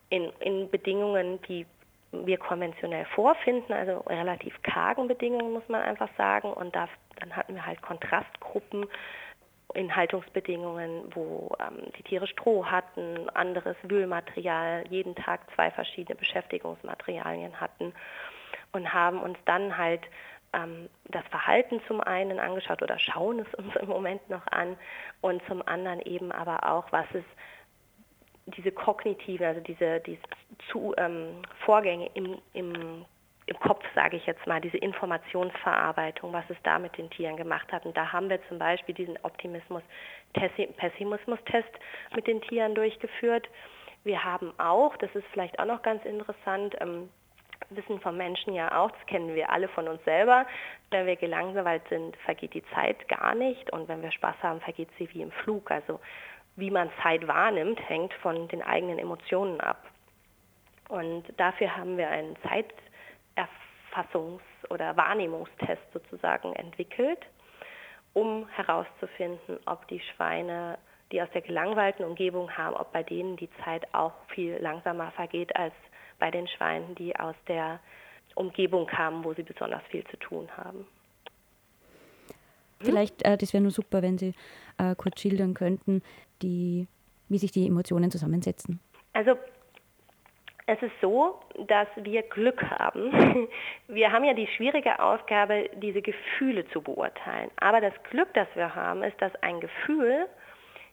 S1: in, in Bedingungen, die wir konventionell vorfinden, also relativ kargen Bedingungen, muss man einfach sagen. Und da, dann hatten wir halt Kontrastgruppen in Haltungsbedingungen, wo ähm, die Tiere Stroh hatten, anderes Wühlmaterial, jeden Tag zwei verschiedene Beschäftigungsmaterialien hatten und haben uns dann halt ähm, das Verhalten zum einen angeschaut oder schauen es uns im Moment noch an und zum anderen eben aber auch, was es diese kognitiven, also diese, diese zu, ähm, Vorgänge im, im, im Kopf, sage ich jetzt mal, diese Informationsverarbeitung, was es da mit den Tieren gemacht hat. Und da haben wir zum Beispiel diesen Optimismus-Pessimismus-Test mit den Tieren durchgeführt. Wir haben auch, das ist vielleicht auch noch ganz interessant, ähm, wissen vom Menschen ja auch, das kennen wir alle von uns selber. Wenn wir gelangweilt sind, vergeht die Zeit gar nicht und wenn wir Spaß haben, vergeht sie wie im Flug. Also wie man Zeit wahrnimmt, hängt von den eigenen Emotionen ab. Und dafür haben wir einen Zeiterfassungs- oder Wahrnehmungstest sozusagen entwickelt, um herauszufinden, ob die Schweine, die aus der gelangweilten Umgebung haben, ob bei denen die Zeit auch viel langsamer vergeht als bei den Schweinen, die aus der Umgebung kamen, wo sie besonders viel zu tun haben.
S4: Vielleicht, äh, das wäre nur super, wenn Sie äh, kurz schildern könnten, die, wie sich die Emotionen zusammensetzen.
S1: Also es ist so, dass wir Glück haben. Wir haben ja die schwierige Aufgabe, diese Gefühle zu beurteilen. Aber das Glück, das wir haben, ist, dass ein Gefühl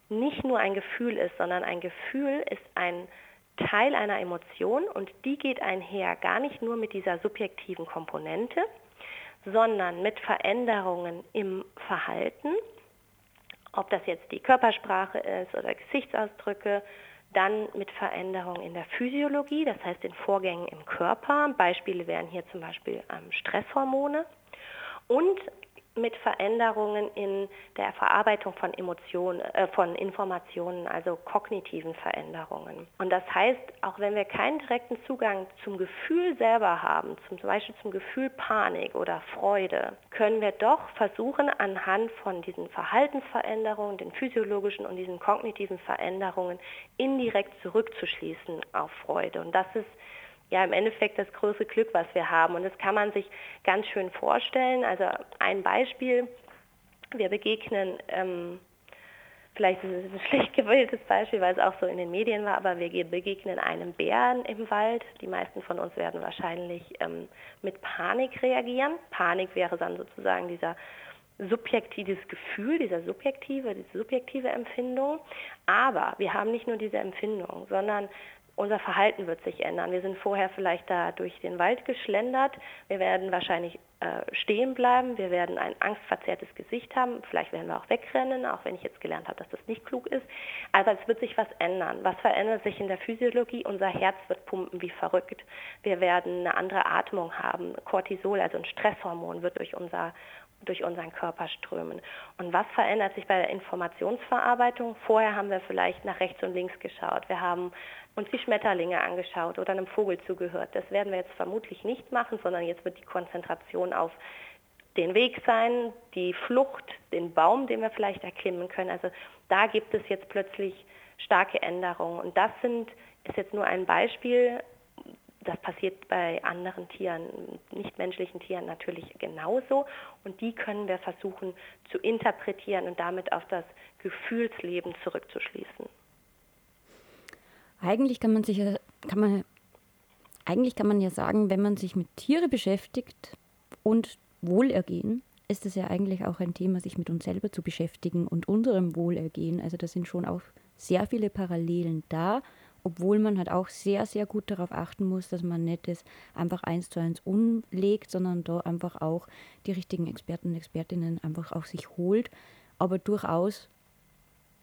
S1: nicht nur ein Gefühl ist, sondern ein Gefühl ist ein Teil einer Emotion und die geht einher gar nicht nur mit dieser subjektiven Komponente, sondern mit Veränderungen im Verhalten, ob das jetzt die Körpersprache ist oder Gesichtsausdrücke, dann mit Veränderungen in der Physiologie, das heißt den Vorgängen im Körper. Beispiele wären hier zum Beispiel ähm, Stresshormone und mit Veränderungen in der Verarbeitung von Emotionen, äh, von Informationen, also kognitiven Veränderungen. Und das heißt, auch wenn wir keinen direkten Zugang zum Gefühl selber haben, zum, Beispiel zum Gefühl Panik oder Freude, können wir doch versuchen, anhand von diesen Verhaltensveränderungen, den physiologischen und diesen kognitiven Veränderungen indirekt zurückzuschließen auf Freude. Und das ist ja im Endeffekt das große Glück, was wir haben. Und das kann man sich ganz schön vorstellen. Also ein Beispiel, wir begegnen, ähm, vielleicht ist es ein schlecht gewähltes Beispiel, weil es auch so in den Medien war, aber wir begegnen einem Bären im Wald. Die meisten von uns werden wahrscheinlich ähm, mit Panik reagieren. Panik wäre dann sozusagen dieser subjektives Gefühl, dieser subjektive, diese subjektive Empfindung. Aber wir haben nicht nur diese Empfindung, sondern unser Verhalten wird sich ändern. Wir sind vorher vielleicht da durch den Wald geschlendert. Wir werden wahrscheinlich äh, stehen bleiben. Wir werden ein angstverzerrtes Gesicht haben. Vielleicht werden wir auch wegrennen, auch wenn ich jetzt gelernt habe, dass das nicht klug ist. Also es wird sich was ändern. Was verändert sich in der Physiologie? Unser Herz wird pumpen wie verrückt. Wir werden eine andere Atmung haben. Cortisol, also ein Stresshormon, wird durch unser durch unseren Körper strömen. Und was verändert sich bei der Informationsverarbeitung? Vorher haben wir vielleicht nach rechts und links geschaut. Wir haben uns die Schmetterlinge angeschaut oder einem Vogel zugehört. Das werden wir jetzt vermutlich nicht machen, sondern jetzt wird die Konzentration auf den Weg sein, die Flucht, den Baum, den wir vielleicht erklimmen können. Also da gibt es jetzt plötzlich starke Änderungen. Und das sind, ist jetzt nur ein Beispiel. Das passiert bei anderen Tieren, nichtmenschlichen Tieren natürlich genauso. Und die können wir versuchen zu interpretieren und damit auf das Gefühlsleben zurückzuschließen.
S4: Eigentlich kann man sich kann man, eigentlich kann man ja sagen, wenn man sich mit Tiere beschäftigt und Wohlergehen, ist es ja eigentlich auch ein Thema, sich mit uns selber zu beschäftigen und unserem Wohlergehen. Also da sind schon auch sehr viele Parallelen da, obwohl man halt auch sehr, sehr gut darauf achten muss, dass man nicht das einfach eins zu eins umlegt, sondern da einfach auch die richtigen Experten und Expertinnen einfach auch sich holt. Aber durchaus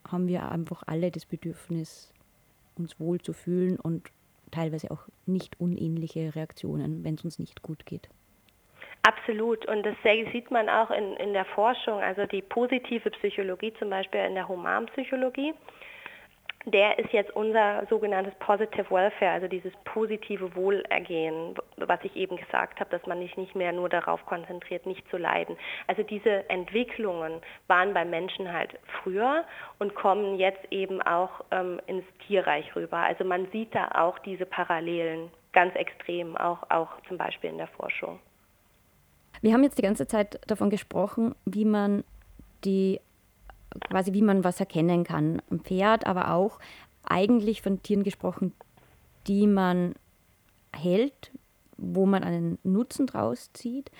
S4: haben wir einfach alle das Bedürfnis, uns wohl zu fühlen und teilweise auch nicht unähnliche Reaktionen, wenn es uns nicht gut geht.
S1: Absolut. Und das sieht man auch in, in der Forschung, also die positive Psychologie zum Beispiel in der Humanpsychologie der ist jetzt unser sogenanntes Positive Welfare, also dieses positive Wohlergehen, was ich eben gesagt habe, dass man sich nicht mehr nur darauf konzentriert, nicht zu leiden. Also diese Entwicklungen waren beim Menschen halt früher und kommen jetzt eben auch ähm, ins Tierreich rüber. Also man sieht da auch diese Parallelen ganz extrem, auch, auch zum Beispiel in der Forschung.
S4: Wir haben jetzt die ganze Zeit davon gesprochen, wie man die quasi wie man was erkennen kann am Pferd, aber auch eigentlich von Tieren gesprochen, die man hält, wo man einen Nutzen draus zieht.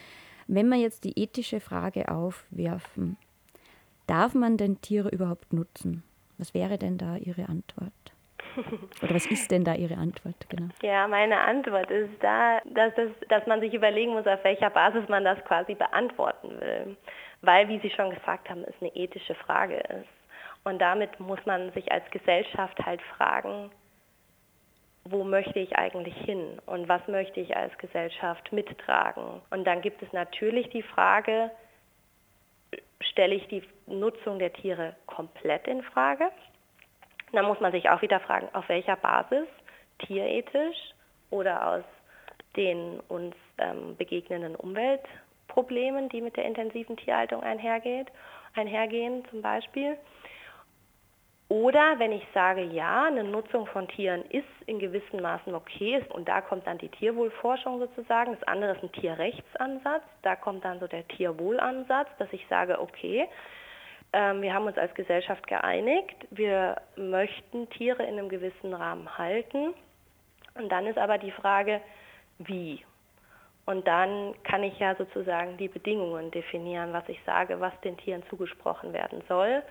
S4: Wenn wir jetzt die ethische Frage aufwerfen, darf man denn Tiere überhaupt nutzen? Was wäre denn da Ihre Antwort? Oder was ist denn da Ihre Antwort?
S1: Genau. Ja, meine Antwort ist da, dass, es, dass man sich überlegen muss, auf welcher Basis man das quasi beantworten will weil, wie Sie schon gesagt haben, es eine ethische Frage ist. Und damit muss man sich als Gesellschaft halt fragen, wo möchte ich eigentlich hin und was möchte ich als Gesellschaft mittragen. Und dann gibt es natürlich die Frage, stelle ich die Nutzung der Tiere komplett in Frage? Dann muss man sich auch wieder fragen, auf welcher Basis, tierethisch oder aus den uns ähm, begegnenden Umweltproblemen, die mit der intensiven Tierhaltung einhergeht, einhergehen zum Beispiel. Oder wenn ich sage, ja, eine Nutzung von Tieren ist in gewissen Maßen okay, und da kommt dann die Tierwohlforschung sozusagen, das andere ist ein Tierrechtsansatz, da kommt dann so der Tierwohlansatz, dass ich sage, okay, ähm, wir haben uns als Gesellschaft geeinigt, wir möchten Tiere in einem gewissen Rahmen halten. Und dann ist aber die Frage, wie? Und dann kann ich ja sozusagen die Bedingungen definieren, was ich sage, was den Tieren zugesprochen werden soll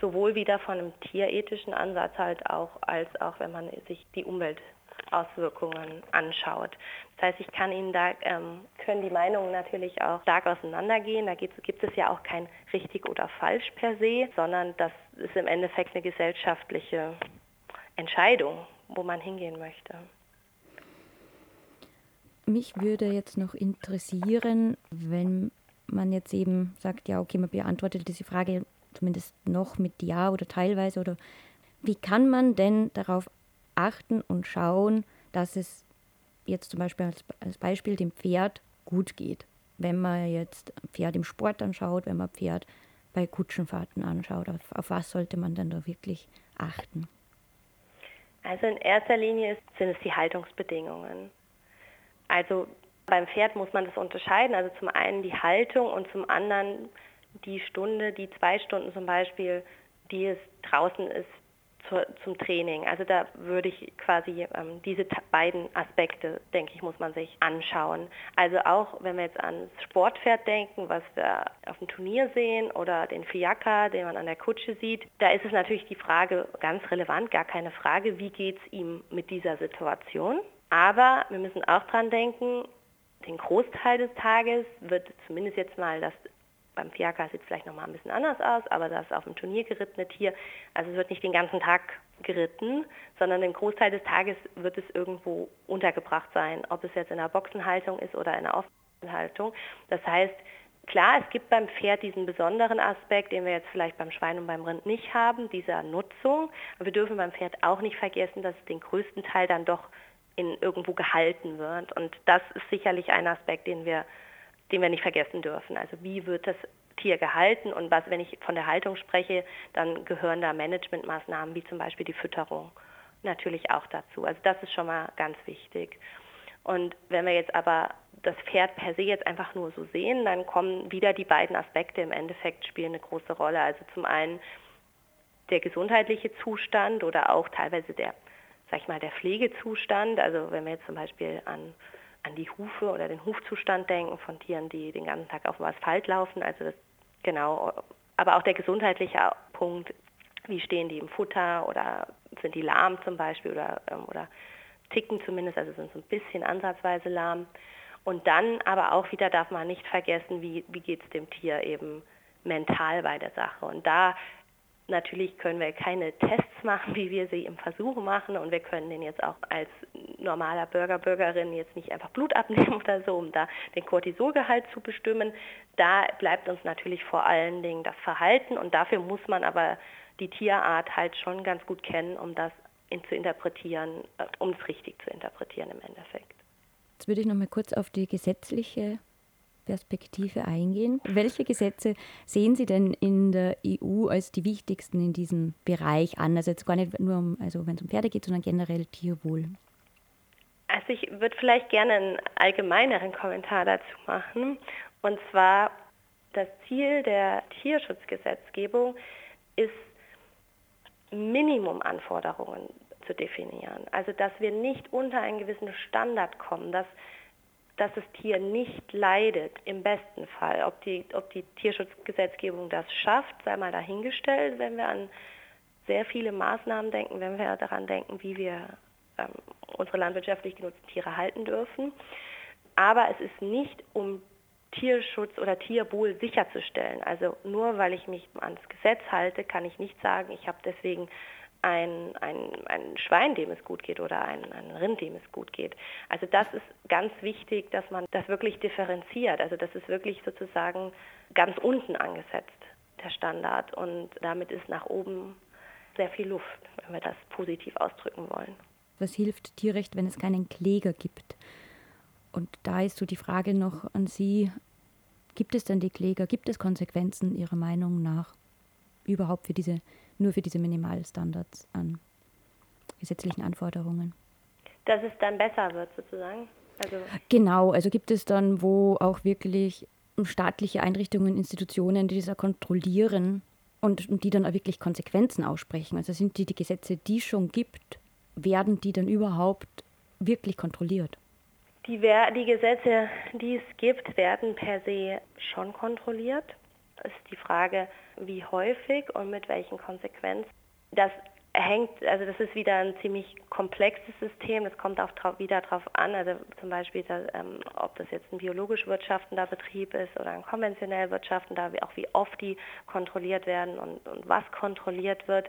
S1: sowohl wieder von einem tierethischen Ansatz halt auch, als auch wenn man sich die Umweltauswirkungen anschaut. Das heißt, ich kann Ihnen da, ähm, können die Meinungen natürlich auch stark auseinandergehen. Da gibt, gibt es ja auch kein richtig oder falsch per se, sondern das ist im Endeffekt eine gesellschaftliche Entscheidung, wo man hingehen möchte.
S4: Mich würde jetzt noch interessieren, wenn man jetzt eben sagt, ja, okay, man beantwortet diese Frage zumindest noch mit Ja oder teilweise? Oder wie kann man denn darauf achten und schauen, dass es jetzt zum Beispiel als, als Beispiel dem Pferd gut geht? Wenn man jetzt Pferd im Sport anschaut, wenn man Pferd bei Kutschenfahrten anschaut, auf, auf was sollte man denn da wirklich achten?
S1: Also in erster Linie sind es die Haltungsbedingungen. Also beim Pferd muss man das unterscheiden. Also zum einen die Haltung und zum anderen die Stunde, die zwei Stunden zum Beispiel, die es draußen ist zur, zum Training. Also da würde ich quasi ähm, diese beiden Aspekte, denke ich, muss man sich anschauen. Also auch wenn wir jetzt ans Sportpferd denken, was wir auf dem Turnier sehen oder den Fiaker, den man an der Kutsche sieht, da ist es natürlich die Frage ganz relevant, gar keine Frage, wie geht es ihm mit dieser Situation. Aber wir müssen auch dran denken, den Großteil des Tages wird zumindest jetzt mal das beim Fiaker sieht es vielleicht nochmal ein bisschen anders aus, aber das auf dem Turnier gerittene Tier, also es wird nicht den ganzen Tag geritten, sondern den Großteil des Tages wird es irgendwo untergebracht sein, ob es jetzt in der Boxenhaltung ist oder in der Aufhaltung. Das heißt, klar, es gibt beim Pferd diesen besonderen Aspekt, den wir jetzt vielleicht beim Schwein und beim Rind nicht haben, dieser Nutzung. Aber wir dürfen beim Pferd auch nicht vergessen, dass es den größten Teil dann doch in irgendwo gehalten wird. Und das ist sicherlich ein Aspekt, den wir den wir nicht vergessen dürfen. Also wie wird das Tier gehalten und was, wenn ich von der Haltung spreche, dann gehören da Managementmaßnahmen wie zum Beispiel die Fütterung natürlich auch dazu. Also das ist schon mal ganz wichtig. Und wenn wir jetzt aber das Pferd per se jetzt einfach nur so sehen, dann kommen wieder die beiden Aspekte im Endeffekt spielen eine große Rolle. Also zum einen der gesundheitliche Zustand oder auch teilweise der, sag ich mal, der Pflegezustand. Also wenn wir jetzt zum Beispiel an an die Hufe oder den Hufzustand denken von Tieren, die den ganzen Tag auf dem Asphalt laufen. Also das, genau, aber auch der gesundheitliche Punkt, wie stehen die im Futter oder sind die lahm zum Beispiel oder, ähm, oder ticken zumindest, also sind so ein bisschen ansatzweise lahm. Und dann aber auch wieder darf man nicht vergessen, wie, wie geht es dem Tier eben mental bei der Sache. Und da Natürlich können wir keine Tests machen, wie wir sie im Versuch machen und wir können den jetzt auch als normaler Bürger, Bürgerin jetzt nicht einfach Blut abnehmen oder so, um da den Cortisolgehalt zu bestimmen. Da bleibt uns natürlich vor allen Dingen das Verhalten und dafür muss man aber die Tierart halt schon ganz gut kennen, um das zu interpretieren, äh, um es richtig zu interpretieren im Endeffekt.
S4: Jetzt würde ich noch mal kurz auf die gesetzliche Perspektive eingehen. Welche Gesetze sehen Sie denn in der EU als die wichtigsten in diesem Bereich an? Also jetzt gar nicht nur um, also wenn es um Pferde geht, sondern generell Tierwohl.
S1: Also ich würde vielleicht gerne einen allgemeineren Kommentar dazu machen. Und zwar das Ziel der Tierschutzgesetzgebung ist, Minimumanforderungen zu definieren. Also dass wir nicht unter einen gewissen Standard kommen, dass dass das Tier nicht leidet, im besten Fall. Ob die, ob die Tierschutzgesetzgebung das schafft, sei mal dahingestellt, wenn wir an sehr viele Maßnahmen denken, wenn wir daran denken, wie wir ähm, unsere landwirtschaftlich genutzten Tiere halten dürfen. Aber es ist nicht, um Tierschutz oder Tierwohl sicherzustellen. Also nur weil ich mich ans Gesetz halte, kann ich nicht sagen, ich habe deswegen ein, ein, ein Schwein, dem es gut geht oder ein, ein Rind, dem es gut geht. Also das ist ganz wichtig, dass man das wirklich differenziert. Also das ist wirklich sozusagen ganz unten angesetzt, der Standard. Und damit ist nach oben sehr viel Luft, wenn wir das positiv ausdrücken wollen.
S4: Was hilft Tierrecht, wenn es keinen Kläger gibt? Und da ist so die Frage noch an Sie, gibt es denn die Kläger, gibt es Konsequenzen Ihrer Meinung nach überhaupt für diese, nur für diese Minimalstandards an gesetzlichen Anforderungen?
S1: Dass es dann besser wird sozusagen?
S4: Also genau, also gibt es dann, wo auch wirklich staatliche Einrichtungen, Institutionen, die das kontrollieren und, und die dann auch wirklich Konsequenzen aussprechen. Also sind die, die Gesetze, die es schon gibt, werden die dann überhaupt wirklich kontrolliert?
S1: Die, die Gesetze, die es gibt, werden per se schon kontrolliert. Es ist die Frage, wie häufig und mit welchen Konsequenzen. Das hängt, also das ist wieder ein ziemlich komplexes System. Das kommt auch drauf, wieder darauf an, also zum Beispiel, dass, ähm, ob das jetzt ein biologisch wirtschaftender Betrieb ist oder ein konventionell wirtschaftender, auch wie oft die kontrolliert werden und, und was kontrolliert wird.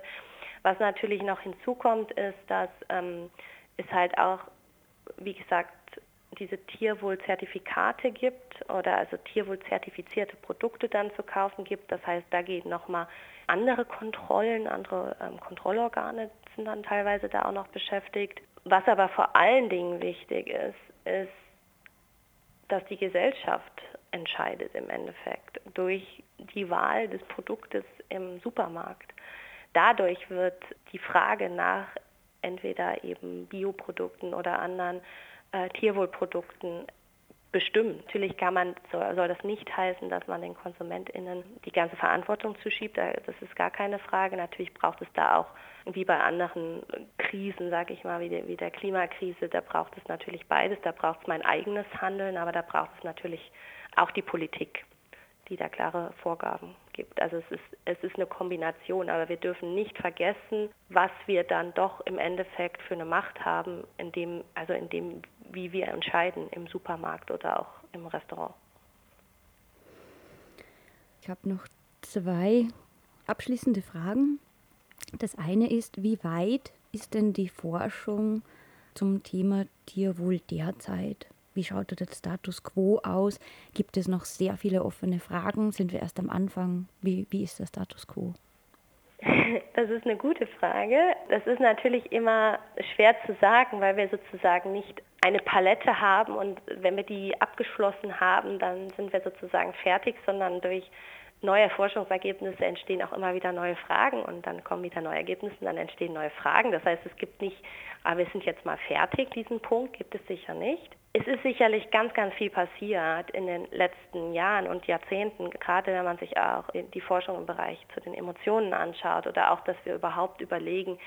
S1: Was natürlich noch hinzukommt, ist, dass ähm, es halt auch, wie gesagt, diese Tierwohlzertifikate gibt oder also tierwohlzertifizierte Produkte dann zu kaufen gibt. Das heißt, da gehen nochmal andere Kontrollen, andere ähm, Kontrollorgane sind dann teilweise da auch noch beschäftigt. Was aber vor allen Dingen wichtig ist, ist, dass die Gesellschaft entscheidet im Endeffekt durch die Wahl des Produktes im Supermarkt. Dadurch wird die Frage nach entweder eben Bioprodukten oder anderen äh, Tierwohlprodukten bestimmen. Natürlich kann man, soll das nicht heißen, dass man den KonsumentInnen die ganze Verantwortung zuschiebt. Das ist gar keine Frage. Natürlich braucht es da auch, wie bei anderen Krisen, sage ich mal, wie der, Klimakrise, da braucht es natürlich beides. Da braucht es mein eigenes Handeln, aber da braucht es natürlich auch die Politik die da klare Vorgaben gibt. Also es ist, es ist eine Kombination, aber wir dürfen nicht vergessen, was wir dann doch im Endeffekt für eine Macht haben, in dem, also in dem, wie wir entscheiden im Supermarkt oder auch im Restaurant.
S4: Ich habe noch zwei abschließende Fragen. Das eine ist, wie weit ist denn die Forschung zum Thema Tierwohl derzeit? Wie schaut der Status quo aus? Gibt es noch sehr viele offene Fragen? Sind wir erst am Anfang? Wie, wie ist der Status quo?
S1: Das ist eine gute Frage. Das ist natürlich immer schwer zu sagen, weil wir sozusagen nicht eine Palette haben und wenn wir die abgeschlossen haben, dann sind wir sozusagen fertig, sondern durch neue Forschungsergebnisse entstehen auch immer wieder neue Fragen und dann kommen wieder neue Ergebnisse und dann entstehen neue Fragen. Das heißt, es gibt nicht, aber ah, wir sind jetzt mal fertig, diesen Punkt gibt es sicher nicht. Es ist sicherlich ganz, ganz viel passiert in den letzten Jahren und Jahrzehnten, gerade wenn man sich auch die Forschung im Bereich zu den Emotionen anschaut oder auch, dass wir überhaupt überlegen,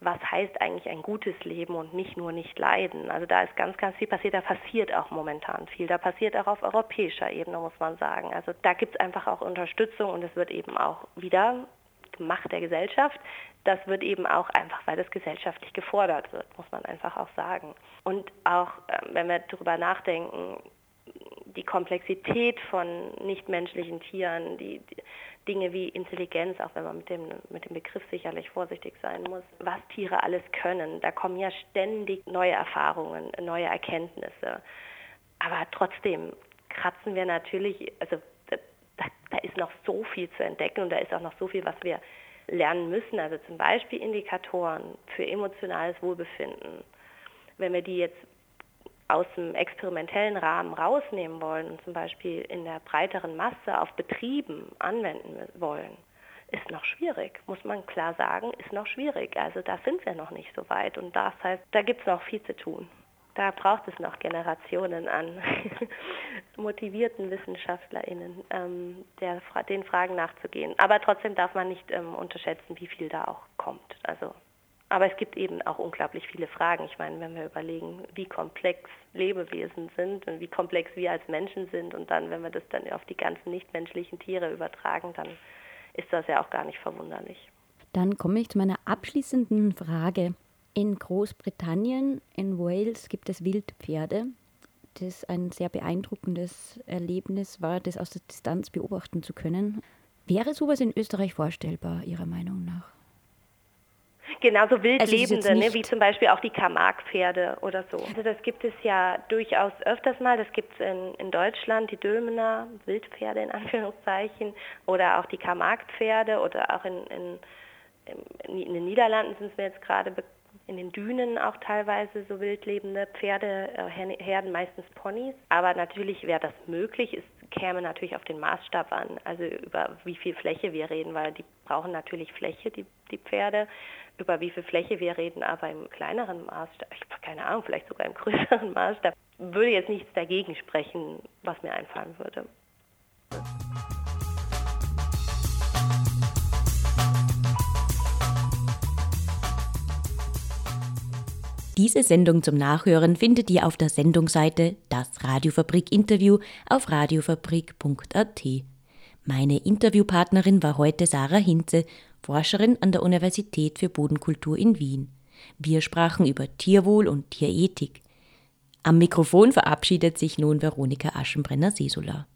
S1: was heißt eigentlich ein gutes Leben und nicht nur nicht leiden. Also da ist ganz, ganz viel passiert. Da passiert auch momentan viel. Da passiert auch auf europäischer Ebene, muss man sagen. Also da gibt es einfach auch Unterstützung und es wird eben auch wieder Macht der Gesellschaft. Das wird eben auch einfach, weil das gesellschaftlich gefordert wird, muss man einfach auch sagen. Und auch, ähm, wenn wir darüber nachdenken, die Komplexität von nichtmenschlichen Tieren, die, die, Dinge wie Intelligenz, auch wenn man mit dem, mit dem Begriff sicherlich vorsichtig sein muss, was Tiere alles können. Da kommen ja ständig neue Erfahrungen, neue Erkenntnisse. Aber trotzdem kratzen wir natürlich, also da, da ist noch so viel zu entdecken und da ist auch noch so viel, was wir lernen müssen. Also zum Beispiel Indikatoren für emotionales Wohlbefinden. Wenn wir die jetzt aus dem experimentellen Rahmen rausnehmen wollen und zum Beispiel in der breiteren Masse auf Betrieben anwenden wollen, ist noch schwierig, muss man klar sagen, ist noch schwierig. Also da sind wir noch nicht so weit und das heißt, da gibt es noch viel zu tun. Da braucht es noch Generationen an motivierten WissenschaftlerInnen, ähm, der, den Fragen nachzugehen. Aber trotzdem darf man nicht ähm, unterschätzen, wie viel da auch kommt. Also aber es gibt eben auch unglaublich viele Fragen. Ich meine, wenn wir überlegen, wie komplex Lebewesen sind und wie komplex wir als Menschen sind und dann, wenn wir das dann auf die ganzen nichtmenschlichen Tiere übertragen, dann ist das ja auch gar nicht verwunderlich.
S4: Dann komme ich zu meiner abschließenden Frage. In Großbritannien, in Wales, gibt es Wildpferde. Das ein sehr beeindruckendes Erlebnis war, das aus der Distanz beobachten zu können. Wäre sowas in Österreich vorstellbar, Ihrer Meinung nach?
S1: Genau, so wildlebende, also ne, wie zum Beispiel auch die Camargue-Pferde oder so. Also das gibt es ja durchaus öfters mal. Das gibt es in, in Deutschland, die Dülmener Wildpferde in Anführungszeichen oder auch die Camargue-Pferde oder auch in, in, in, den Niederlanden sind es mir jetzt gerade in den Dünen auch teilweise so wildlebende Pferde, äh, Herden, meistens Ponys. Aber natürlich wäre das möglich. Es käme natürlich auf den Maßstab an, also über wie viel Fläche wir reden, weil die brauchen natürlich Fläche, die, die Pferde über wie viel Fläche wir reden, aber im kleineren Maßstab, ich habe keine Ahnung, vielleicht sogar im größeren Maßstab, würde jetzt nichts dagegen sprechen, was mir einfallen würde.
S3: Diese Sendung zum Nachhören findet ihr auf der Sendungsseite Das Radiofabrik Interview auf radiofabrik.at. Meine Interviewpartnerin war heute Sarah Hinze, Forscherin an der Universität für Bodenkultur in Wien. Wir sprachen über Tierwohl und Tierethik. Am Mikrofon verabschiedet sich nun Veronika Aschenbrenner-Sesula.